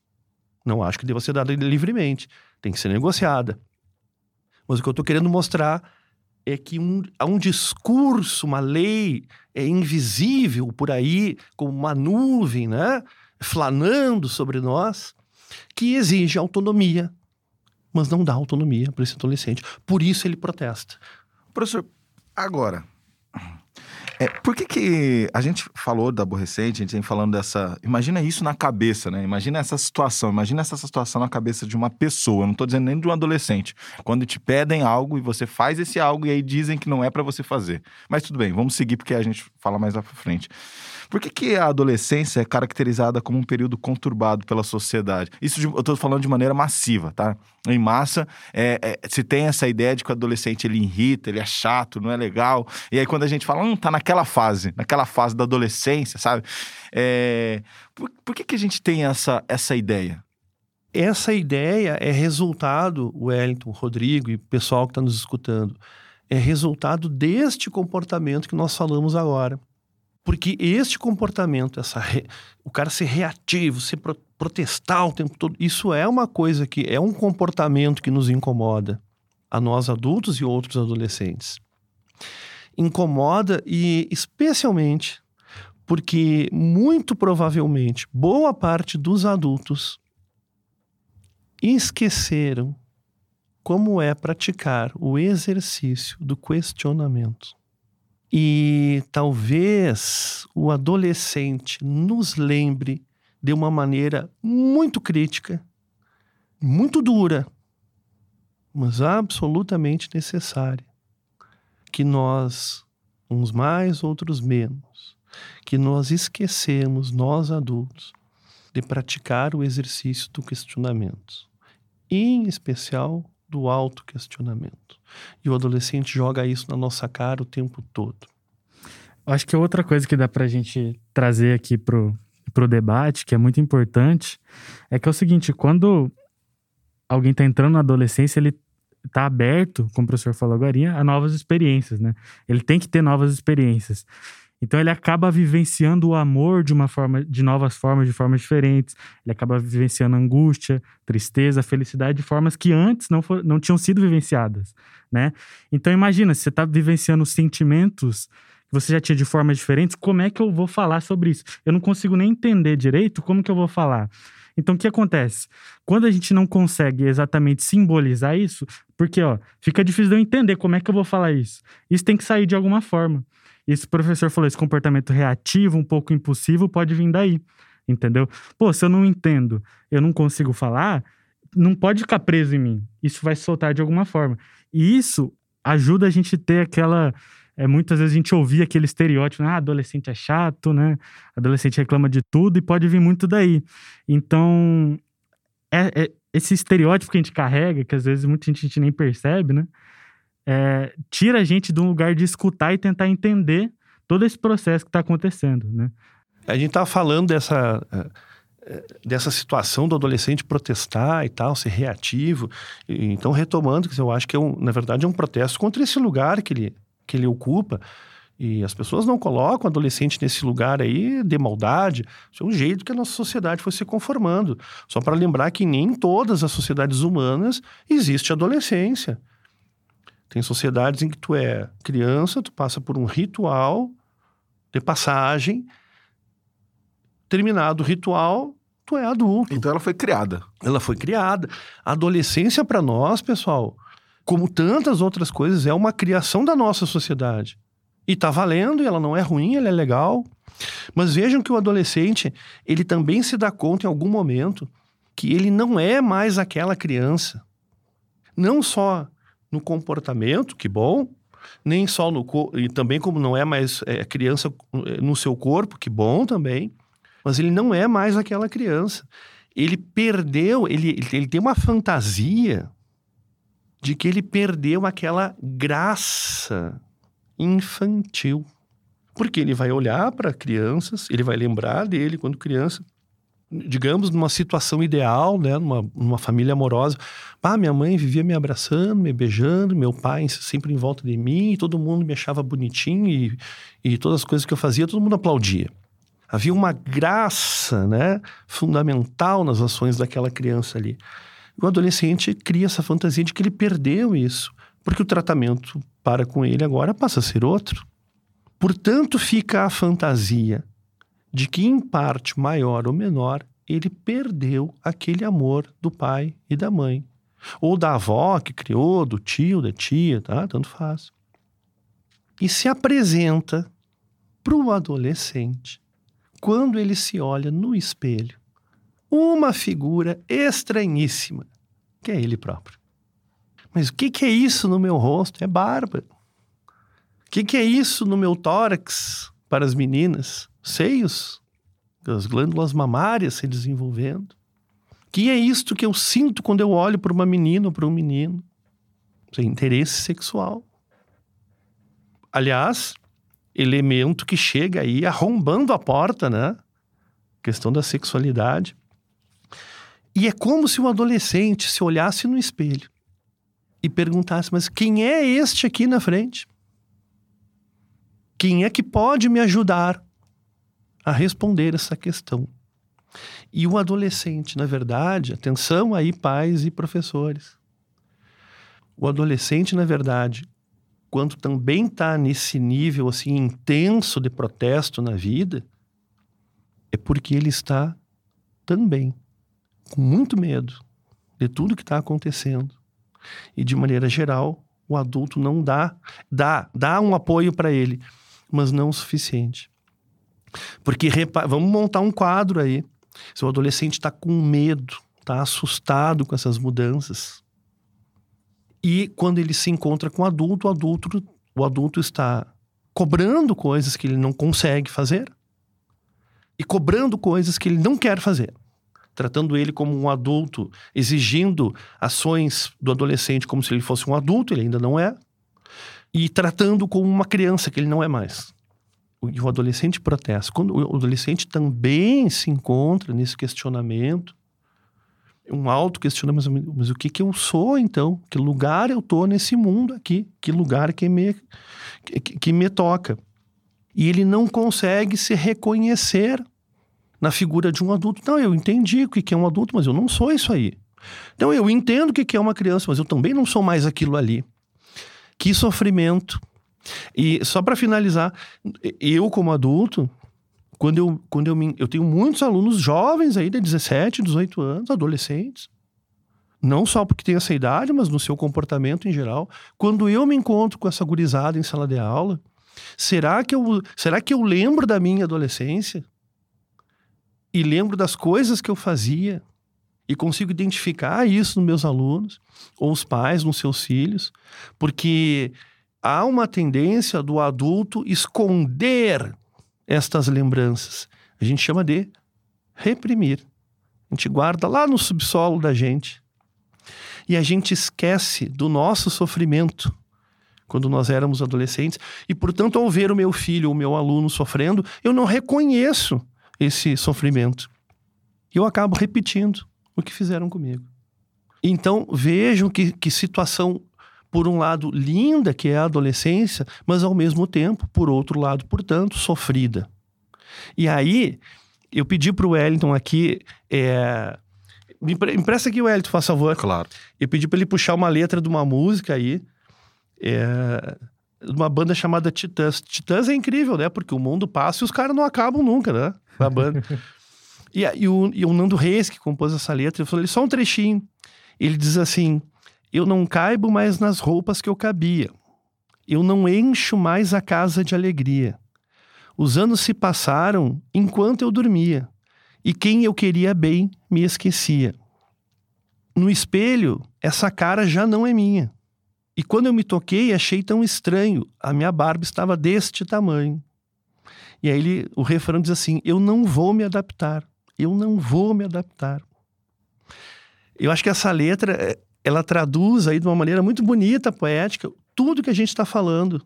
Speaker 2: Não acho que deva ser dada livremente tem que ser negociada. Mas o que eu estou querendo mostrar é que um, há um discurso, uma lei é invisível por aí, como uma nuvem, né? Flanando sobre nós, que exige autonomia, mas não dá autonomia para esse adolescente. Por isso ele protesta.
Speaker 1: Professor, agora, é, por que, que a gente falou da aborrecente, a gente vem falando dessa. Imagina isso na cabeça, né? Imagina essa situação, imagina essa situação na cabeça de uma pessoa, não tô dizendo nem de um adolescente. Quando te pedem algo e você faz esse algo e aí dizem que não é para você fazer. Mas tudo bem, vamos seguir porque a gente fala mais lá pra frente. Por que, que a adolescência é caracterizada como um período conturbado pela sociedade? Isso de, eu estou falando de maneira massiva, tá? Em massa, é, é, se tem essa ideia de que o adolescente ele irrita, ele é chato, não é legal. E aí quando a gente fala, hum, tá naquela fase, naquela fase da adolescência, sabe? É, por, por que, que a gente tem essa, essa ideia?
Speaker 2: Essa ideia é resultado, Wellington, Rodrigo e pessoal que está nos escutando, é resultado deste comportamento que nós falamos agora. Porque este comportamento, essa re... o cara ser reativo, ser pro... protestar o tempo todo, isso é uma coisa que é um comportamento que nos incomoda a nós adultos e outros adolescentes. Incomoda e especialmente porque muito provavelmente boa parte dos adultos esqueceram como é praticar o exercício do questionamento. E talvez o adolescente nos lembre de uma maneira muito crítica, muito dura, mas absolutamente necessária, que nós, uns mais, outros menos, que nós esquecemos, nós adultos, de praticar o exercício do questionamento, em especial do autoquestionamento. E o adolescente joga isso na nossa cara o tempo todo.
Speaker 3: Acho que outra coisa que dá para a gente trazer aqui pro, pro debate, que é muito importante, é que é o seguinte, quando alguém está entrando na adolescência, ele está aberto, como o professor falou agora, a novas experiências, né? Ele tem que ter novas experiências. Então ele acaba vivenciando o amor de uma forma, de novas formas, de formas diferentes. Ele acaba vivenciando angústia, tristeza, felicidade de formas que antes não, for, não tinham sido vivenciadas, né? Então imagina, se você está vivenciando sentimentos que você já tinha de formas diferentes, como é que eu vou falar sobre isso? Eu não consigo nem entender direito como que eu vou falar. Então, o que acontece? Quando a gente não consegue exatamente simbolizar isso, porque, ó, fica difícil de eu entender como é que eu vou falar isso. Isso tem que sair de alguma forma. Esse professor falou, esse comportamento reativo, um pouco impulsivo, pode vir daí, entendeu? Pô, se eu não entendo, eu não consigo falar, não pode ficar preso em mim. Isso vai soltar de alguma forma. E isso ajuda a gente ter aquela. É, muitas vezes a gente ouvia aquele estereótipo, ah, adolescente é chato, né? Adolescente reclama de tudo e pode vir muito daí. Então, é, é esse estereótipo que a gente carrega, que às vezes muita gente, gente nem percebe, né? É, tira a gente de um lugar de escutar e tentar entender todo esse processo que está acontecendo, né?
Speaker 2: A gente estava falando dessa é, é, dessa situação do adolescente protestar e tal, ser reativo. Então, retomando, eu acho que é um, na verdade é um protesto contra esse lugar que ele, que ele ocupa. E as pessoas não colocam o adolescente nesse lugar aí de maldade. Isso é um jeito que a nossa sociedade foi se conformando. Só para lembrar que nem em todas as sociedades humanas existe adolescência. Tem sociedades em que tu é criança, tu passa por um ritual de passagem. Terminado o ritual, tu é adulto.
Speaker 1: Então ela foi criada.
Speaker 2: Ela foi criada. A adolescência para nós, pessoal, como tantas outras coisas, é uma criação da nossa sociedade. E tá valendo, e ela não é ruim, ela é legal. Mas vejam que o adolescente, ele também se dá conta em algum momento que ele não é mais aquela criança. Não só no comportamento, que bom, nem só no e também como não é mais é, criança é, no seu corpo, que bom também, mas ele não é mais aquela criança. Ele perdeu, ele, ele tem uma fantasia de que ele perdeu aquela graça infantil. Porque ele vai olhar para crianças, ele vai lembrar dele quando criança, digamos, numa situação ideal, né, numa, numa família amorosa. Ah, minha mãe vivia me abraçando, me beijando, meu pai sempre em volta de mim, todo mundo me achava bonitinho e, e todas as coisas que eu fazia, todo mundo aplaudia. Havia uma graça, né, fundamental nas ações daquela criança ali. O adolescente cria essa fantasia de que ele perdeu isso, porque o tratamento para com ele agora passa a ser outro. Portanto, fica a fantasia de que, em parte maior ou menor, ele perdeu aquele amor do pai e da mãe. Ou da avó que criou, do tio, da tia, tá? Tanto faz. E se apresenta para o adolescente, quando ele se olha no espelho, uma figura estranhíssima, que é ele próprio. Mas o que, que é isso no meu rosto? É barba. O que, que é isso no meu tórax para as meninas? seios, as glândulas mamárias se desenvolvendo. Que é isto que eu sinto quando eu olho para uma menina ou para um menino? Sem interesse sexual. Aliás, elemento que chega aí arrombando a porta, né? Questão da sexualidade. E é como se o adolescente se olhasse no espelho e perguntasse: Mas quem é este aqui na frente? Quem é que pode me ajudar a responder essa questão. E o adolescente, na verdade, atenção aí, pais e professores. O adolescente, na verdade, quando também está nesse nível assim intenso de protesto na vida, é porque ele está também com muito medo de tudo que está acontecendo. E de maneira geral, o adulto não dá, dá, dá um apoio para ele, mas não o suficiente. Porque vamos montar um quadro aí. Se o adolescente está com medo, está assustado com essas mudanças, e quando ele se encontra com o adulto, o adulto, o adulto está cobrando coisas que ele não consegue fazer e cobrando coisas que ele não quer fazer. Tratando ele como um adulto, exigindo ações do adolescente como se ele fosse um adulto, ele ainda não é, e tratando como uma criança que ele não é mais. E o adolescente protesta. Quando o adolescente também se encontra nesse questionamento, um auto-questionamento, mas, mas o que que eu sou então? Que lugar eu tô nesse mundo aqui? Que lugar que me, que, que me toca? E ele não consegue se reconhecer na figura de um adulto. Não, eu entendi o que é um adulto, mas eu não sou isso aí. Então eu entendo o que é uma criança, mas eu também não sou mais aquilo ali. Que sofrimento. E só para finalizar, eu como adulto, quando eu, quando eu, me, eu tenho muitos alunos jovens aí, de 17, 18 anos, adolescentes. Não só porque tem essa idade, mas no seu comportamento em geral. Quando eu me encontro com essa gurizada em sala de aula, será que eu, será que eu lembro da minha adolescência? E lembro das coisas que eu fazia? E consigo identificar isso nos meus alunos, ou os pais, nos seus filhos? Porque há uma tendência do adulto esconder estas lembranças. A gente chama de reprimir. A gente guarda lá no subsolo da gente. E a gente esquece do nosso sofrimento quando nós éramos adolescentes. E, portanto, ao ver o meu filho, o meu aluno sofrendo, eu não reconheço esse sofrimento. E eu acabo repetindo o que fizeram comigo. Então, vejam que, que situação por um lado, linda, que é a adolescência, mas ao mesmo tempo, por outro lado, portanto, sofrida. E aí, eu pedi para o Wellington aqui. É... Me empresta aqui, Wellington, por favor.
Speaker 1: Claro.
Speaker 2: Eu pedi para ele puxar uma letra de uma música aí. É... De uma banda chamada Titãs. Titãs é incrível, né? Porque o mundo passa e os caras não acabam nunca, né? A banda. e, e, o, e o Nando Reis, que compôs essa letra, ele falou só um trechinho. Ele diz assim: eu não caibo mais nas roupas que eu cabia. Eu não encho mais a casa de alegria. Os anos se passaram enquanto eu dormia, e quem eu queria bem me esquecia. No espelho, essa cara já não é minha. E quando eu me toquei, achei tão estranho. A minha barba estava deste tamanho. E aí ele, o refrão diz assim: Eu não vou me adaptar. Eu não vou me adaptar. Eu acho que essa letra é, ela traduz aí de uma maneira muito bonita, poética, tudo que a gente está falando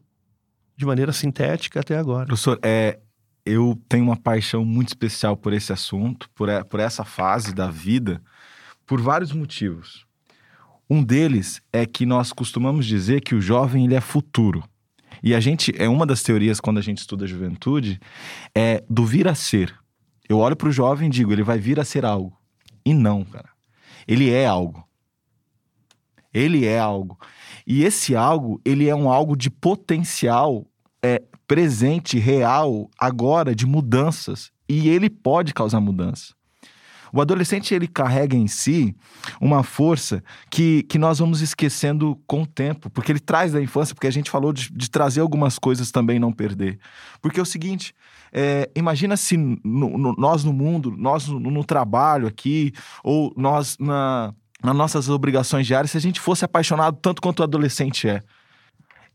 Speaker 2: de maneira sintética até agora.
Speaker 1: Professor, é, eu tenho uma paixão muito especial por esse assunto, por, por essa fase da vida, por vários motivos. Um deles é que nós costumamos dizer que o jovem ele é futuro. E a gente, é uma das teorias quando a gente estuda a juventude, é do vir a ser. Eu olho para o jovem e digo, ele vai vir a ser algo. E não, cara. Ele é algo. Ele é algo. E esse algo, ele é um algo de potencial é, presente, real, agora, de mudanças. E ele pode causar mudança. O adolescente ele carrega em si uma força que, que nós vamos esquecendo com o tempo, porque ele traz da infância, porque a gente falou de, de trazer algumas coisas também não perder. Porque é o seguinte: é, imagina se no, no, nós no mundo, nós no, no trabalho aqui, ou nós na, nas nossas obrigações diárias se a gente fosse apaixonado tanto quanto o adolescente é.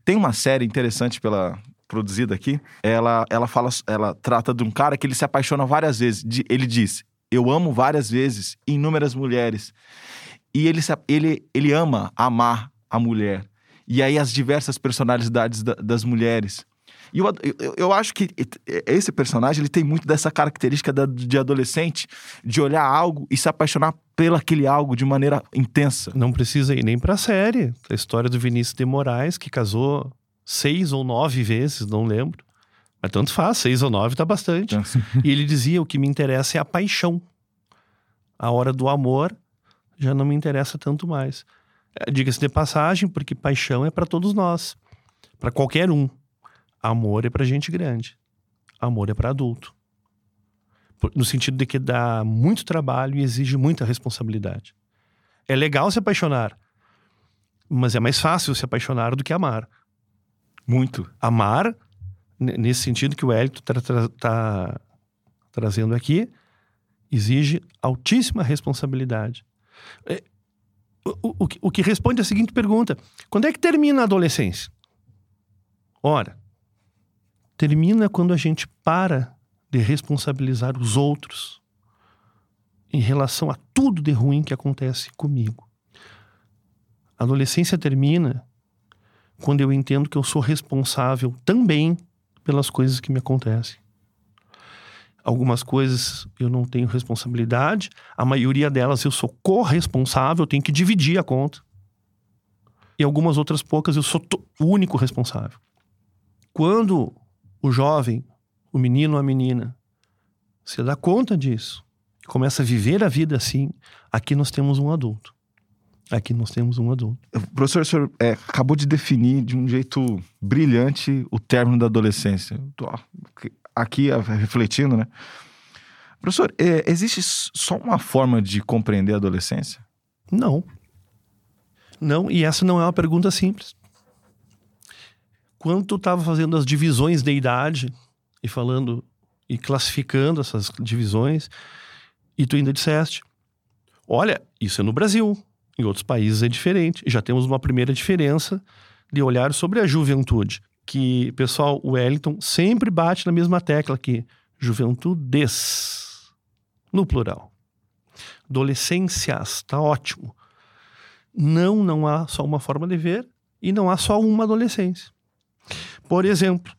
Speaker 1: Tem uma série interessante pela produzida aqui. Ela, ela fala, ela trata de um cara que ele se apaixona várias vezes. De, ele diz: "Eu amo várias vezes inúmeras mulheres". E ele ele ele ama amar a mulher. E aí as diversas personalidades da, das mulheres. E eu, eu, eu, acho que esse personagem ele tem muito dessa característica da, de adolescente, de olhar algo e se apaixonar pelo aquele algo de maneira intensa.
Speaker 2: Não precisa ir nem pra série. A história do Vinícius de Moraes, que casou seis ou nove vezes, não lembro. Mas tanto faz, seis ou nove tá bastante. e ele dizia: o que me interessa é a paixão. A hora do amor já não me interessa tanto mais. É, diga-se de passagem, porque paixão é para todos nós, para qualquer um. Amor é para gente grande. Amor é para adulto. No sentido de que dá muito trabalho e exige muita responsabilidade. É legal se apaixonar, mas é mais fácil se apaixonar do que amar.
Speaker 1: Muito.
Speaker 2: Amar, nesse sentido que o Hélito está tra tá trazendo aqui, exige altíssima responsabilidade. É, o, o, o que responde a seguinte pergunta: quando é que termina a adolescência? Ora, termina quando a gente para de responsabilizar os outros em relação a tudo de ruim que acontece comigo. A adolescência termina quando eu entendo que eu sou responsável também pelas coisas que me acontecem. Algumas coisas eu não tenho responsabilidade, a maioria delas eu sou corresponsável, eu tenho que dividir a conta. E algumas outras poucas eu sou o único responsável. Quando o jovem, o menino ou a menina, se dá conta disso, começa a viver a vida assim, aqui nós temos um adulto. Aqui nós temos um adulto.
Speaker 1: Professor, o senhor é, acabou de definir de um jeito brilhante o término da adolescência. Tô aqui refletindo, né? Professor, é, existe só uma forma de compreender a adolescência?
Speaker 2: Não. Não, e essa não é uma pergunta simples. Quando tu estava fazendo as divisões de idade e falando e classificando essas divisões, e tu ainda disseste: olha, isso é no Brasil, em outros países é diferente. Já temos uma primeira diferença de olhar sobre a juventude. Que, pessoal, o Wellington sempre bate na mesma tecla aqui: juventudes, no plural. Adolescências, tá ótimo. Não, não há só uma forma de ver e não há só uma adolescência. Por exemplo,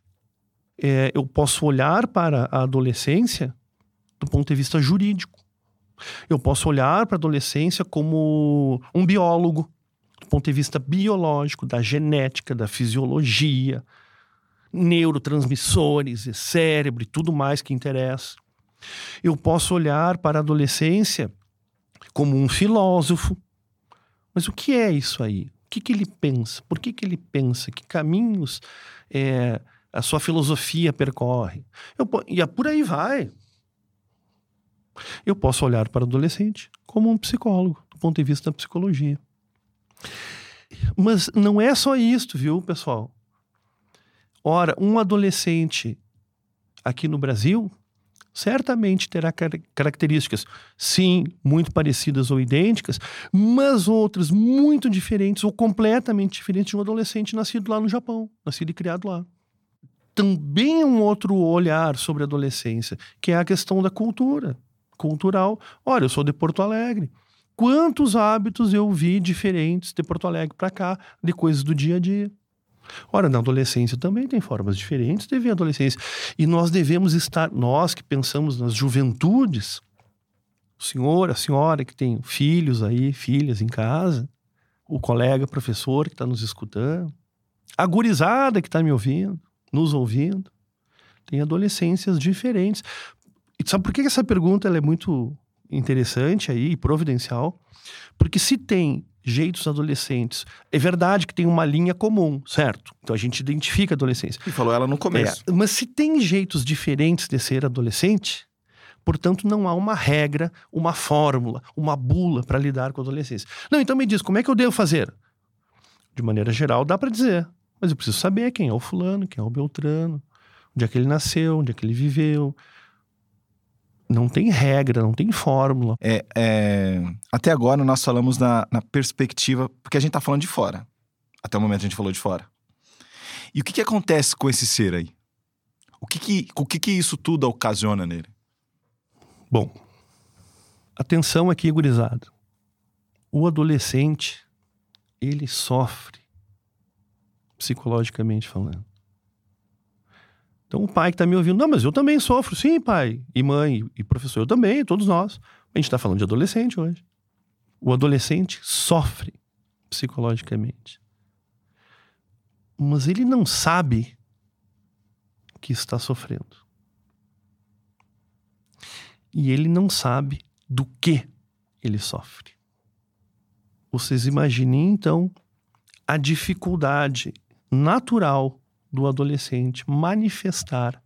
Speaker 2: é, eu posso olhar para a adolescência do ponto de vista jurídico. Eu posso olhar para a adolescência como um biólogo, do ponto de vista biológico, da genética, da fisiologia, neurotransmissores, cérebro e tudo mais que interessa. Eu posso olhar para a adolescência como um filósofo. Mas o que é isso aí? Que, que ele pensa? Por que, que ele pensa? Que caminhos é, a sua filosofia percorre? Eu, e por aí vai. Eu posso olhar para o adolescente como um psicólogo, do ponto de vista da psicologia. Mas não é só isso, viu, pessoal? Ora, um adolescente aqui no Brasil certamente terá características, sim, muito parecidas ou idênticas, mas outras muito diferentes ou completamente diferentes de um adolescente nascido lá no Japão, nascido e criado lá. Também um outro olhar sobre a adolescência, que é a questão da cultura cultural. Olha, eu sou de Porto Alegre. Quantos hábitos eu vi diferentes de Porto Alegre para cá, de coisas do dia a dia? Ora, na adolescência também tem formas diferentes de ver a adolescência. E nós devemos estar, nós que pensamos nas juventudes, o senhor, a senhora que tem filhos aí, filhas em casa, o colega professor que está nos escutando, a gurizada que está me ouvindo, nos ouvindo, tem adolescências diferentes. E sabe por que essa pergunta é muito interessante aí e providencial? Porque se tem jeitos adolescentes, é verdade que tem uma linha comum, certo? Então a gente identifica a adolescência.
Speaker 1: E falou ela no começo.
Speaker 2: É, mas se tem jeitos diferentes de ser adolescente, portanto não há uma regra, uma fórmula, uma bula para lidar com a adolescência. Não, então me diz, como é que eu devo fazer? De maneira geral, dá para dizer. Mas eu preciso saber quem é o fulano, quem é o Beltrano, onde é que ele nasceu, onde é que ele viveu, não tem regra, não tem fórmula.
Speaker 1: É, é, até agora nós falamos na, na, perspectiva, porque a gente tá falando de fora. Até o momento a gente falou de fora. E o que, que acontece com esse ser aí? O que que, o que que isso tudo ocasiona nele?
Speaker 2: Bom, atenção aqui, gurizada. O adolescente, ele sofre, psicologicamente falando. Então o pai que está me ouvindo, não, mas eu também sofro, sim, pai, e mãe, e professor, eu também, todos nós. A gente está falando de adolescente hoje. O adolescente sofre psicologicamente. Mas ele não sabe que está sofrendo. E ele não sabe do que ele sofre. Vocês imaginem então a dificuldade natural do adolescente manifestar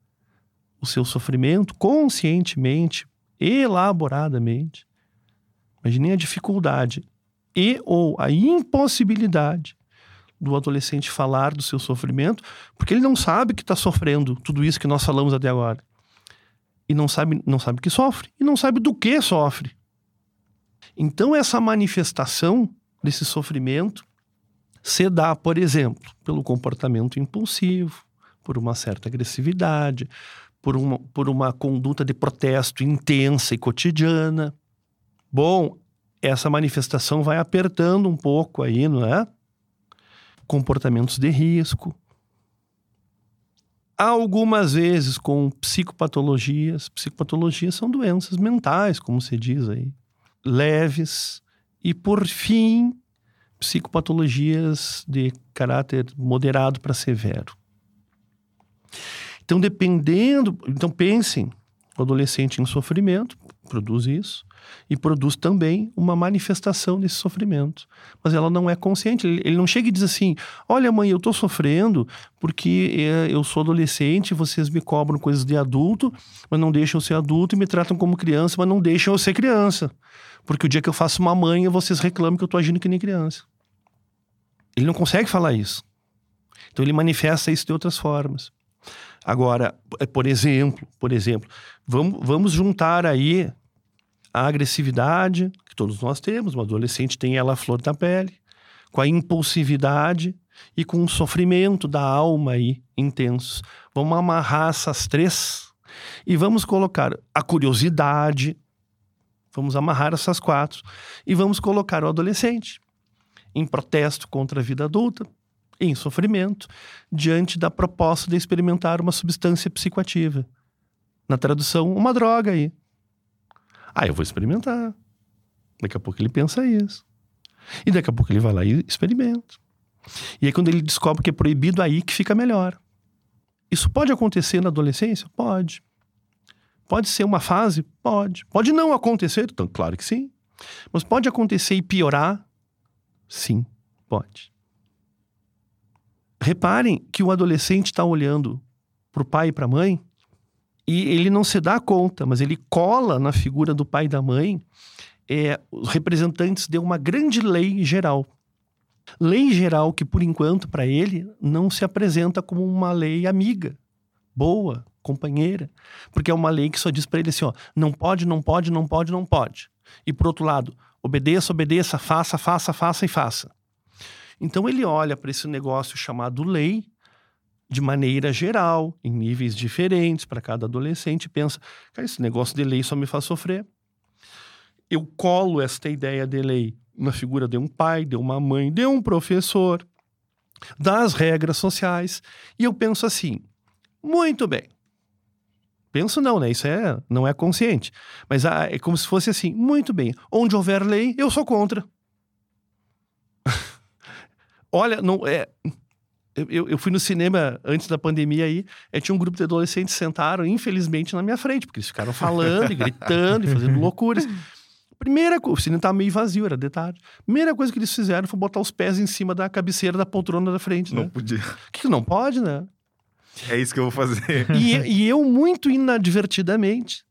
Speaker 2: o seu sofrimento conscientemente, elaboradamente. Imaginem a dificuldade e ou a impossibilidade do adolescente falar do seu sofrimento, porque ele não sabe que está sofrendo tudo isso que nós falamos até agora. E não sabe, não sabe que sofre, e não sabe do que sofre. Então, essa manifestação desse sofrimento se dá, por exemplo, pelo comportamento impulsivo, por uma certa agressividade, por uma, por uma conduta de protesto intensa e cotidiana. Bom, essa manifestação vai apertando um pouco aí, não é? Comportamentos de risco. Algumas vezes com psicopatologias. Psicopatologias são doenças mentais, como se diz aí. Leves. E, por fim, psicopatologias de caráter moderado para severo. Então, dependendo. Então, pensem: o adolescente em sofrimento produz isso e produz também uma manifestação desse sofrimento. Mas ela não é consciente. Ele, não chega e diz assim: Olha, mãe, eu estou sofrendo porque é, eu sou adolescente, vocês me cobram coisas de adulto, mas não deixam eu ser adulto e me tratam como criança, mas não deixam eu ser criança. Porque o dia que eu faço uma mãe, vocês reclamam que eu estou agindo que nem criança. Ele não consegue falar isso. Então ele manifesta isso de outras formas. Agora, é, por exemplo, por exemplo, vamos, vamos juntar aí a agressividade que todos nós temos, o adolescente tem ela à flor da pele, com a impulsividade e com o sofrimento da alma aí intenso. Vamos amarrar essas três e vamos colocar a curiosidade, vamos amarrar essas quatro e vamos colocar o adolescente em protesto contra a vida adulta, em sofrimento, diante da proposta de experimentar uma substância psicoativa. Na tradução, uma droga aí. Ah, eu vou experimentar. Daqui a pouco ele pensa isso. E daqui a pouco ele vai lá e experimenta. E aí, quando ele descobre que é proibido, aí que fica melhor. Isso pode acontecer na adolescência? Pode. Pode ser uma fase? Pode. Pode não acontecer? Então, claro que sim. Mas pode acontecer e piorar? Sim, pode. Reparem que o adolescente está olhando para o pai e para a mãe e ele não se dá conta, mas ele cola na figura do pai e da mãe é, os representantes de uma grande lei geral. Lei geral que, por enquanto, para ele, não se apresenta como uma lei amiga, boa, companheira, porque é uma lei que só diz para ele assim: ó, não pode, não pode, não pode, não pode. E por outro lado, obedeça, obedeça, faça, faça, faça e faça. Então ele olha para esse negócio chamado lei de maneira geral, em níveis diferentes para cada adolescente, pensa: cara, esse negócio de lei só me faz sofrer. Eu colo esta ideia de lei na figura de um pai, de uma mãe, de um professor, das regras sociais, e eu penso assim: muito bem. Penso não, né? Isso é, não é consciente. Mas ah, é como se fosse assim: muito bem. Onde houver lei, eu sou contra. Olha, não é. Eu, eu, fui no cinema antes da pandemia aí, e tinha um grupo de adolescentes sentaram, infelizmente, na minha frente, porque eles ficaram falando e gritando e fazendo loucuras. Primeira coisa, o cinema estava meio vazio, era de tarde. Primeira coisa que eles fizeram foi botar os pés em cima da cabeceira da poltrona da frente,
Speaker 1: Não
Speaker 2: né?
Speaker 1: podia.
Speaker 2: O que, que não pode, né?
Speaker 1: É isso que eu vou fazer.
Speaker 2: E, e eu, muito inadvertidamente,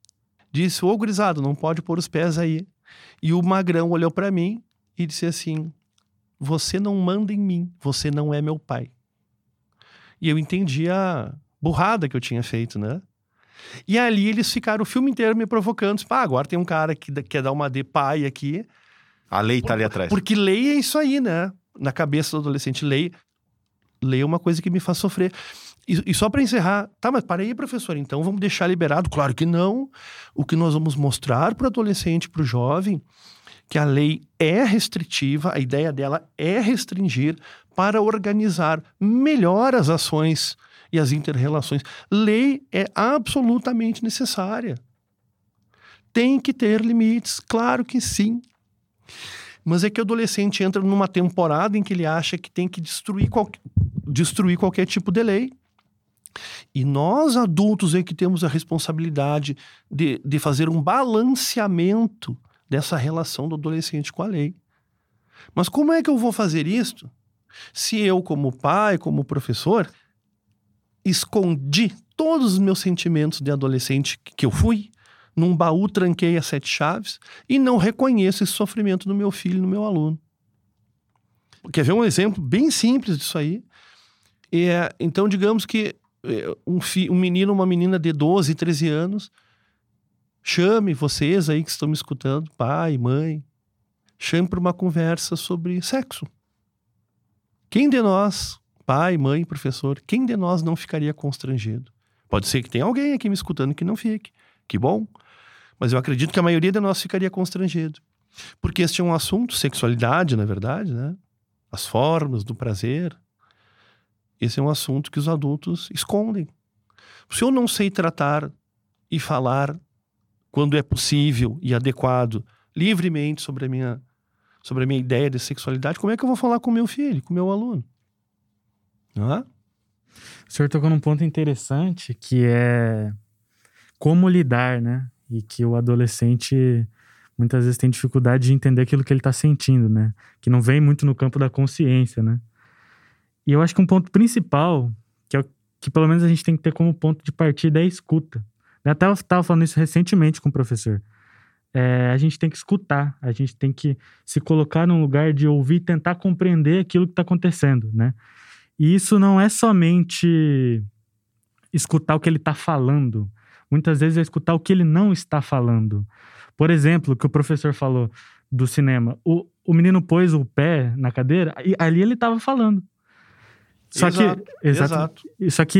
Speaker 2: disse: Ô, gurizado, não pode pôr os pés aí. E o magrão olhou para mim e disse assim: Você não manda em mim, você não é meu pai. E eu entendi a burrada que eu tinha feito, né? E ali eles ficaram o filme inteiro me provocando. Tipo, ah, agora tem um cara que quer dar uma de pai aqui.
Speaker 1: A lei tá ali atrás.
Speaker 2: Porque lei é isso aí, né? Na cabeça do adolescente, lei, lei é uma coisa que me faz sofrer. E, e só para encerrar, tá, mas para aí, professor, então vamos deixar liberado? Claro que não. O que nós vamos mostrar para o adolescente, para o jovem, que a lei é restritiva, a ideia dela é restringir para organizar melhor as ações e as interrelações. Lei é absolutamente necessária. Tem que ter limites, claro que sim. Mas é que o adolescente entra numa temporada em que ele acha que tem que destruir, qual... destruir qualquer tipo de lei E nós, adultos, é que temos a responsabilidade de, de fazer um balanceamento dessa relação do adolescente com a lei. Mas como é que eu vou fazer isso se eu, como pai, como professor, escondi todos os meus sentimentos de adolescente que eu fui, num baú tranquei as sete chaves e não reconheço esse sofrimento do meu filho, no meu aluno? Quer ver um exemplo bem simples disso aí? É, então, digamos que um, fi, um menino, uma menina de 12, 13 anos, chame vocês aí que estão me escutando, pai, mãe, chame para uma conversa sobre sexo. Quem de nós, pai, mãe, professor, quem de nós não ficaria constrangido? Pode ser que tenha alguém aqui me escutando que não fique. Que bom. Mas eu acredito que a maioria de nós ficaria constrangido. Porque este é um assunto, sexualidade, na verdade, né? As formas do prazer, esse é um assunto que os adultos escondem. Se eu não sei tratar e falar quando é possível e adequado, livremente sobre a minha sobre a minha ideia de sexualidade, como é que eu vou falar com meu filho, com meu aluno? Não é?
Speaker 3: O senhor tocou num ponto interessante que é como lidar, né? E que o adolescente muitas vezes tem dificuldade de entender aquilo que ele está sentindo, né? Que não vem muito no campo da consciência, né? E eu acho que um ponto principal, que é que pelo menos a gente tem que ter como ponto de partida, é a escuta. Eu até estava falando isso recentemente com o professor. É, a gente tem que escutar, a gente tem que se colocar num lugar de ouvir e tentar compreender aquilo que está acontecendo, né? E isso não é somente escutar o que ele está falando. Muitas vezes é escutar o que ele não está falando. Por exemplo, o que o professor falou do cinema. O, o menino pôs o pé na cadeira e ali ele estava falando. Só
Speaker 2: exato,
Speaker 3: que. Exato. Só que.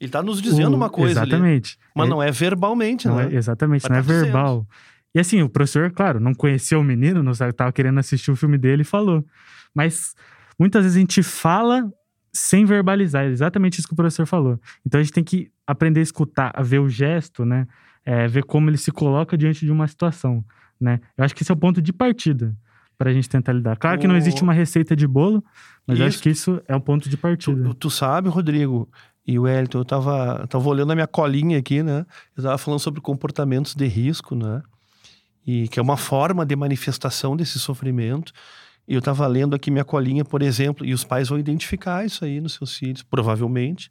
Speaker 2: Ele está nos dizendo
Speaker 3: o,
Speaker 2: uma coisa.
Speaker 3: Exatamente.
Speaker 2: Ali, mas é, não é verbalmente,
Speaker 3: não
Speaker 2: né?
Speaker 3: É, exatamente, não é tá verbal. Dizendo. E assim, o professor, claro, não conhecia o menino, não estava querendo assistir o filme dele e falou. Mas muitas vezes a gente fala sem verbalizar, é exatamente isso que o professor falou. Então a gente tem que aprender a escutar, a ver o gesto, né? É, ver como ele se coloca diante de uma situação, né? Eu acho que esse é o ponto de partida para a gente tentar lidar. Claro que não existe uma receita de bolo, mas isso. acho que isso é o ponto de partida.
Speaker 2: Tu, tu sabe, Rodrigo e o Wellington, eu tava, tava olhando a minha colinha aqui, né? Eu tava falando sobre comportamentos de risco, né? E que é uma forma de manifestação desse sofrimento. E eu estava lendo aqui minha colinha, por exemplo, e os pais vão identificar isso aí nos seus filhos, provavelmente.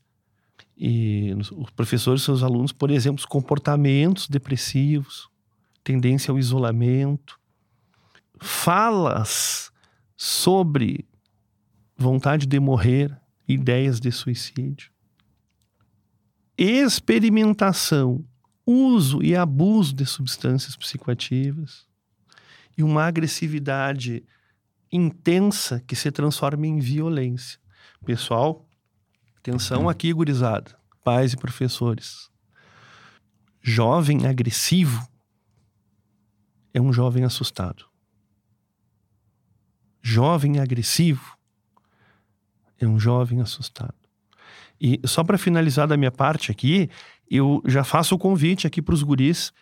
Speaker 2: E os professores e seus alunos, por exemplo, os comportamentos depressivos, tendência ao isolamento, falas sobre vontade de morrer, ideias de suicídio, experimentação, uso e abuso de substâncias psicoativas e uma agressividade intensa que se transforma em violência. Pessoal, atenção aqui, gurizada, pais e professores. Jovem agressivo é um jovem assustado jovem agressivo é um jovem assustado. E só para finalizar da minha parte aqui, eu já faço o convite aqui para os guris.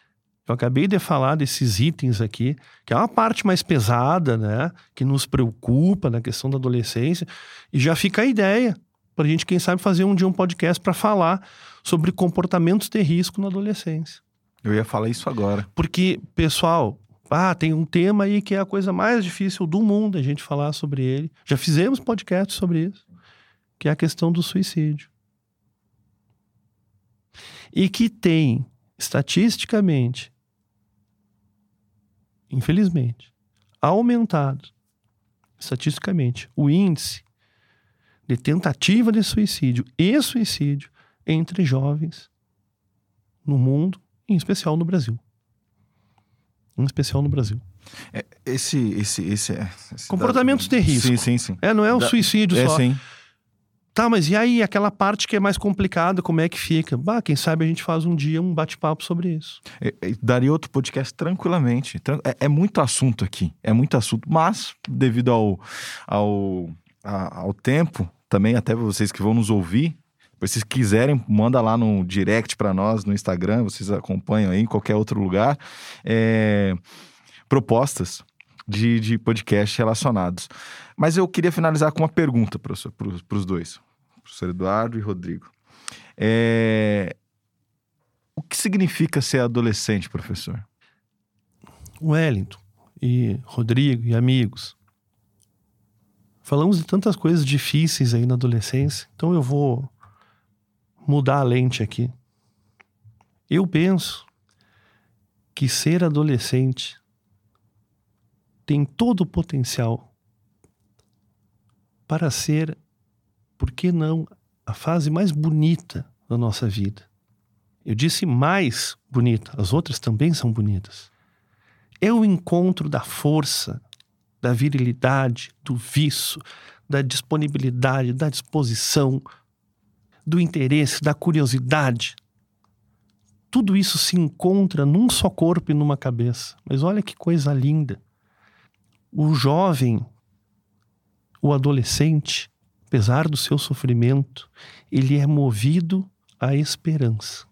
Speaker 2: Eu acabei de falar desses itens aqui, que é uma parte mais pesada, né? Que nos preocupa na questão da adolescência. E já fica a ideia para a gente, quem sabe, fazer um dia um podcast para falar sobre comportamentos de risco na adolescência.
Speaker 1: Eu ia falar isso agora.
Speaker 2: Porque, pessoal, ah, tem um tema aí que é a coisa mais difícil do mundo a gente falar sobre ele. Já fizemos podcast sobre isso, que é a questão do suicídio. E que tem, estatisticamente, infelizmente, aumentado, estatisticamente, o índice de tentativa de suicídio e suicídio entre jovens no mundo, em especial no Brasil em especial no Brasil.
Speaker 1: É, esse, esse, esse, é, esse
Speaker 2: Comportamentos da... de risco.
Speaker 1: Sim, sim, sim.
Speaker 2: É, não é o da... suicídio
Speaker 1: é,
Speaker 2: só.
Speaker 1: Sim.
Speaker 2: Tá, mas e aí aquela parte que é mais complicada, como é que fica? Bah, quem sabe a gente faz um dia um bate-papo sobre isso.
Speaker 1: É, é, daria outro podcast tranquilamente. É, é, muito assunto aqui, é muito assunto, mas devido ao, ao, a, ao tempo, também até vocês que vão nos ouvir, se vocês quiserem, manda lá no direct para nós, no Instagram, vocês acompanham aí, em qualquer outro lugar. É, propostas de, de podcast relacionados. Mas eu queria finalizar com uma pergunta, para os dois, professor Eduardo e Rodrigo. É... O que significa ser adolescente, professor?
Speaker 2: Wellington e Rodrigo e amigos. Falamos de tantas coisas difíceis aí na adolescência, então eu vou mudar a lente aqui. Eu penso que ser adolescente tem todo o potencial para ser, por que não, a fase mais bonita da nossa vida. Eu disse mais bonita, as outras também são bonitas. É o encontro da força, da virilidade, do vício, da disponibilidade, da disposição, do interesse, da curiosidade. Tudo isso se encontra num só corpo e numa cabeça. Mas olha que coisa linda. O jovem, o adolescente, apesar do seu sofrimento, ele é movido à esperança.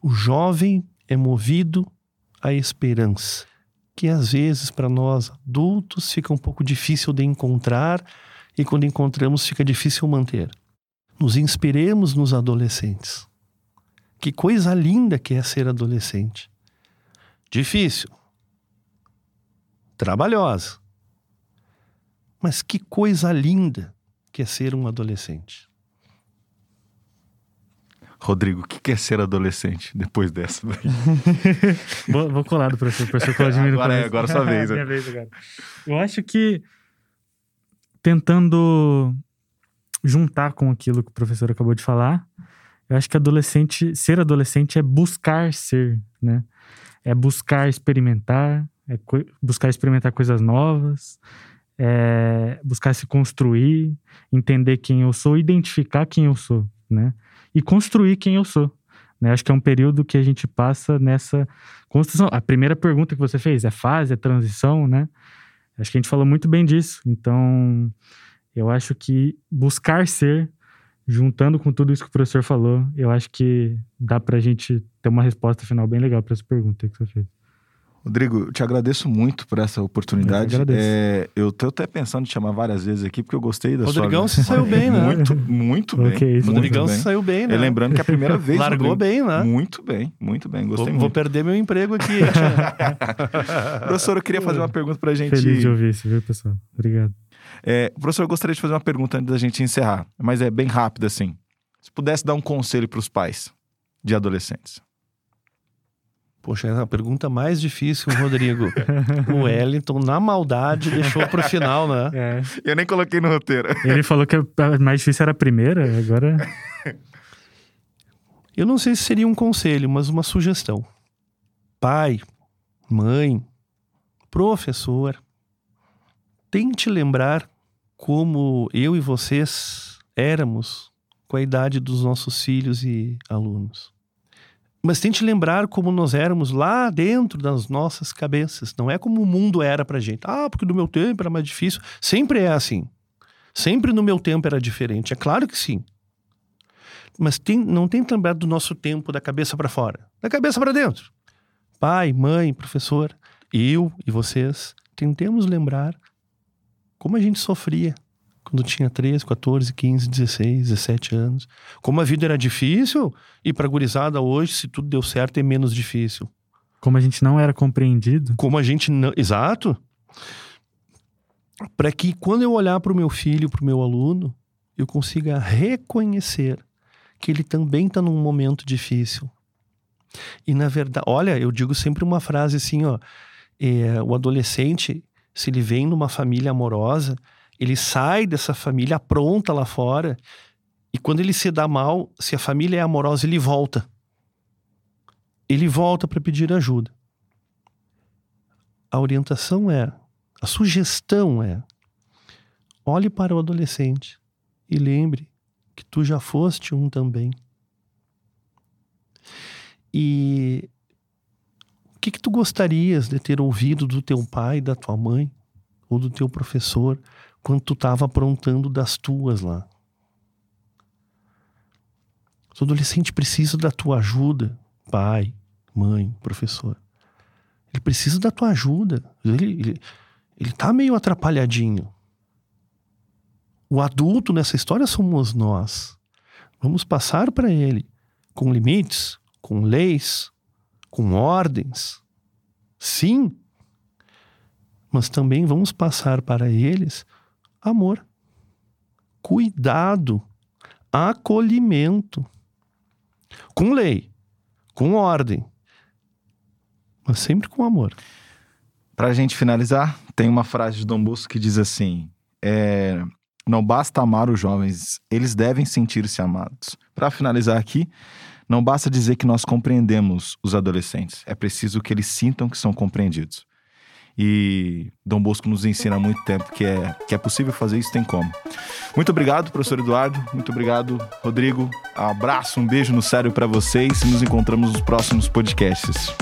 Speaker 2: O jovem é movido à esperança, que às vezes para nós adultos fica um pouco difícil de encontrar e quando encontramos fica difícil manter. Nos inspiremos nos adolescentes. Que coisa linda que é ser adolescente. Difícil. Trabalhosa. Mas que coisa linda que é ser um adolescente.
Speaker 1: Rodrigo, o que é ser adolescente depois dessa?
Speaker 3: vou, vou colar do professor, o professor Claudimiro.
Speaker 1: Agora é, agora é sua vez.
Speaker 3: Né? Minha vez agora. Eu acho que tentando juntar com aquilo que o professor acabou de falar, eu acho que adolescente, ser adolescente é buscar ser, né? É buscar experimentar, é buscar experimentar coisas novas, é buscar se construir, entender quem eu sou, identificar quem eu sou, né? e construir quem eu sou. Né? Acho que é um período que a gente passa nessa construção. A primeira pergunta que você fez é fase, é transição, né? Acho que a gente falou muito bem disso. Então, eu acho que buscar ser, juntando com tudo isso que o professor falou, eu acho que dá pra gente ter uma resposta final bem legal para essa pergunta que você fez.
Speaker 1: Rodrigo, eu te agradeço muito por essa oportunidade. Eu, é, eu tô até pensando em te chamar várias vezes aqui, porque eu gostei da
Speaker 2: Rodrigão
Speaker 1: sua...
Speaker 2: se saiu bem, né?
Speaker 1: Muito, muito bem. Okay,
Speaker 2: Rodrigão se saiu bem, né?
Speaker 1: E lembrando que é a primeira vez...
Speaker 2: Largou bem, né?
Speaker 1: Muito bem, muito bem. Gostei
Speaker 2: vou,
Speaker 1: muito.
Speaker 2: Vou perder meu emprego aqui.
Speaker 1: professor, eu queria fazer uma pergunta pra gente...
Speaker 3: Feliz de ouvir isso, viu, pessoal? Obrigado.
Speaker 1: É, professor, eu gostaria de fazer uma pergunta antes da gente encerrar, mas é bem rápida, assim. Se pudesse dar um conselho para os pais de adolescentes.
Speaker 2: Poxa, é a pergunta mais difícil, Rodrigo. o Wellington, na maldade, deixou pro final, né?
Speaker 1: É. Eu nem coloquei no roteiro.
Speaker 3: Ele falou que a mais difícil era a primeira, agora.
Speaker 2: Eu não sei se seria um conselho, mas uma sugestão. Pai, mãe, professor, tente lembrar como eu e vocês éramos com a idade dos nossos filhos e alunos. Mas tente lembrar como nós éramos lá dentro das nossas cabeças. Não é como o mundo era pra gente. Ah, porque no meu tempo era mais difícil. Sempre é assim. Sempre no meu tempo era diferente. É claro que sim. Mas tem, não tem lembrar do nosso tempo da cabeça para fora. Da cabeça para dentro. Pai, mãe, professor, eu e vocês, tentemos lembrar como a gente sofria quando tinha 13, 14, 15, 16, 17 anos. Como a vida era difícil e para gurizada hoje, se tudo deu certo, é menos difícil.
Speaker 3: Como a gente não era compreendido.
Speaker 2: Como a gente não. Exato. Para que quando eu olhar para o meu filho, para o meu aluno, eu consiga reconhecer que ele também está num momento difícil. E na verdade, olha, eu digo sempre uma frase assim, ó, é, o adolescente, se ele vem numa família amorosa, ele sai dessa família, apronta lá fora, e quando ele se dá mal, se a família é amorosa, ele volta. Ele volta para pedir ajuda. A orientação é, a sugestão é: olhe para o adolescente e lembre que tu já foste um também. E o que, que tu gostarias de ter ouvido do teu pai, da tua mãe, ou do teu professor quando tu estava aprontando das tuas lá. O adolescente precisa da tua ajuda, pai, mãe, professor. Ele precisa da tua ajuda. Ele, ele, ele tá meio atrapalhadinho. O adulto nessa história somos nós. Vamos passar para ele com limites, com leis, com ordens. Sim. Mas também vamos passar para eles amor, cuidado, acolhimento. Com lei, com ordem, mas sempre com amor.
Speaker 1: Para a gente finalizar, tem uma frase de Dom Bosco que diz assim: é, Não basta amar os jovens, eles devem sentir-se amados. Para finalizar aqui, não basta dizer que nós compreendemos os adolescentes, é preciso que eles sintam que são compreendidos. E Dom Bosco nos ensina há muito tempo que é, que é possível fazer isso, tem como. Muito obrigado, professor Eduardo. Muito obrigado, Rodrigo. Abraço, um beijo no sério para vocês e nos encontramos nos próximos podcasts.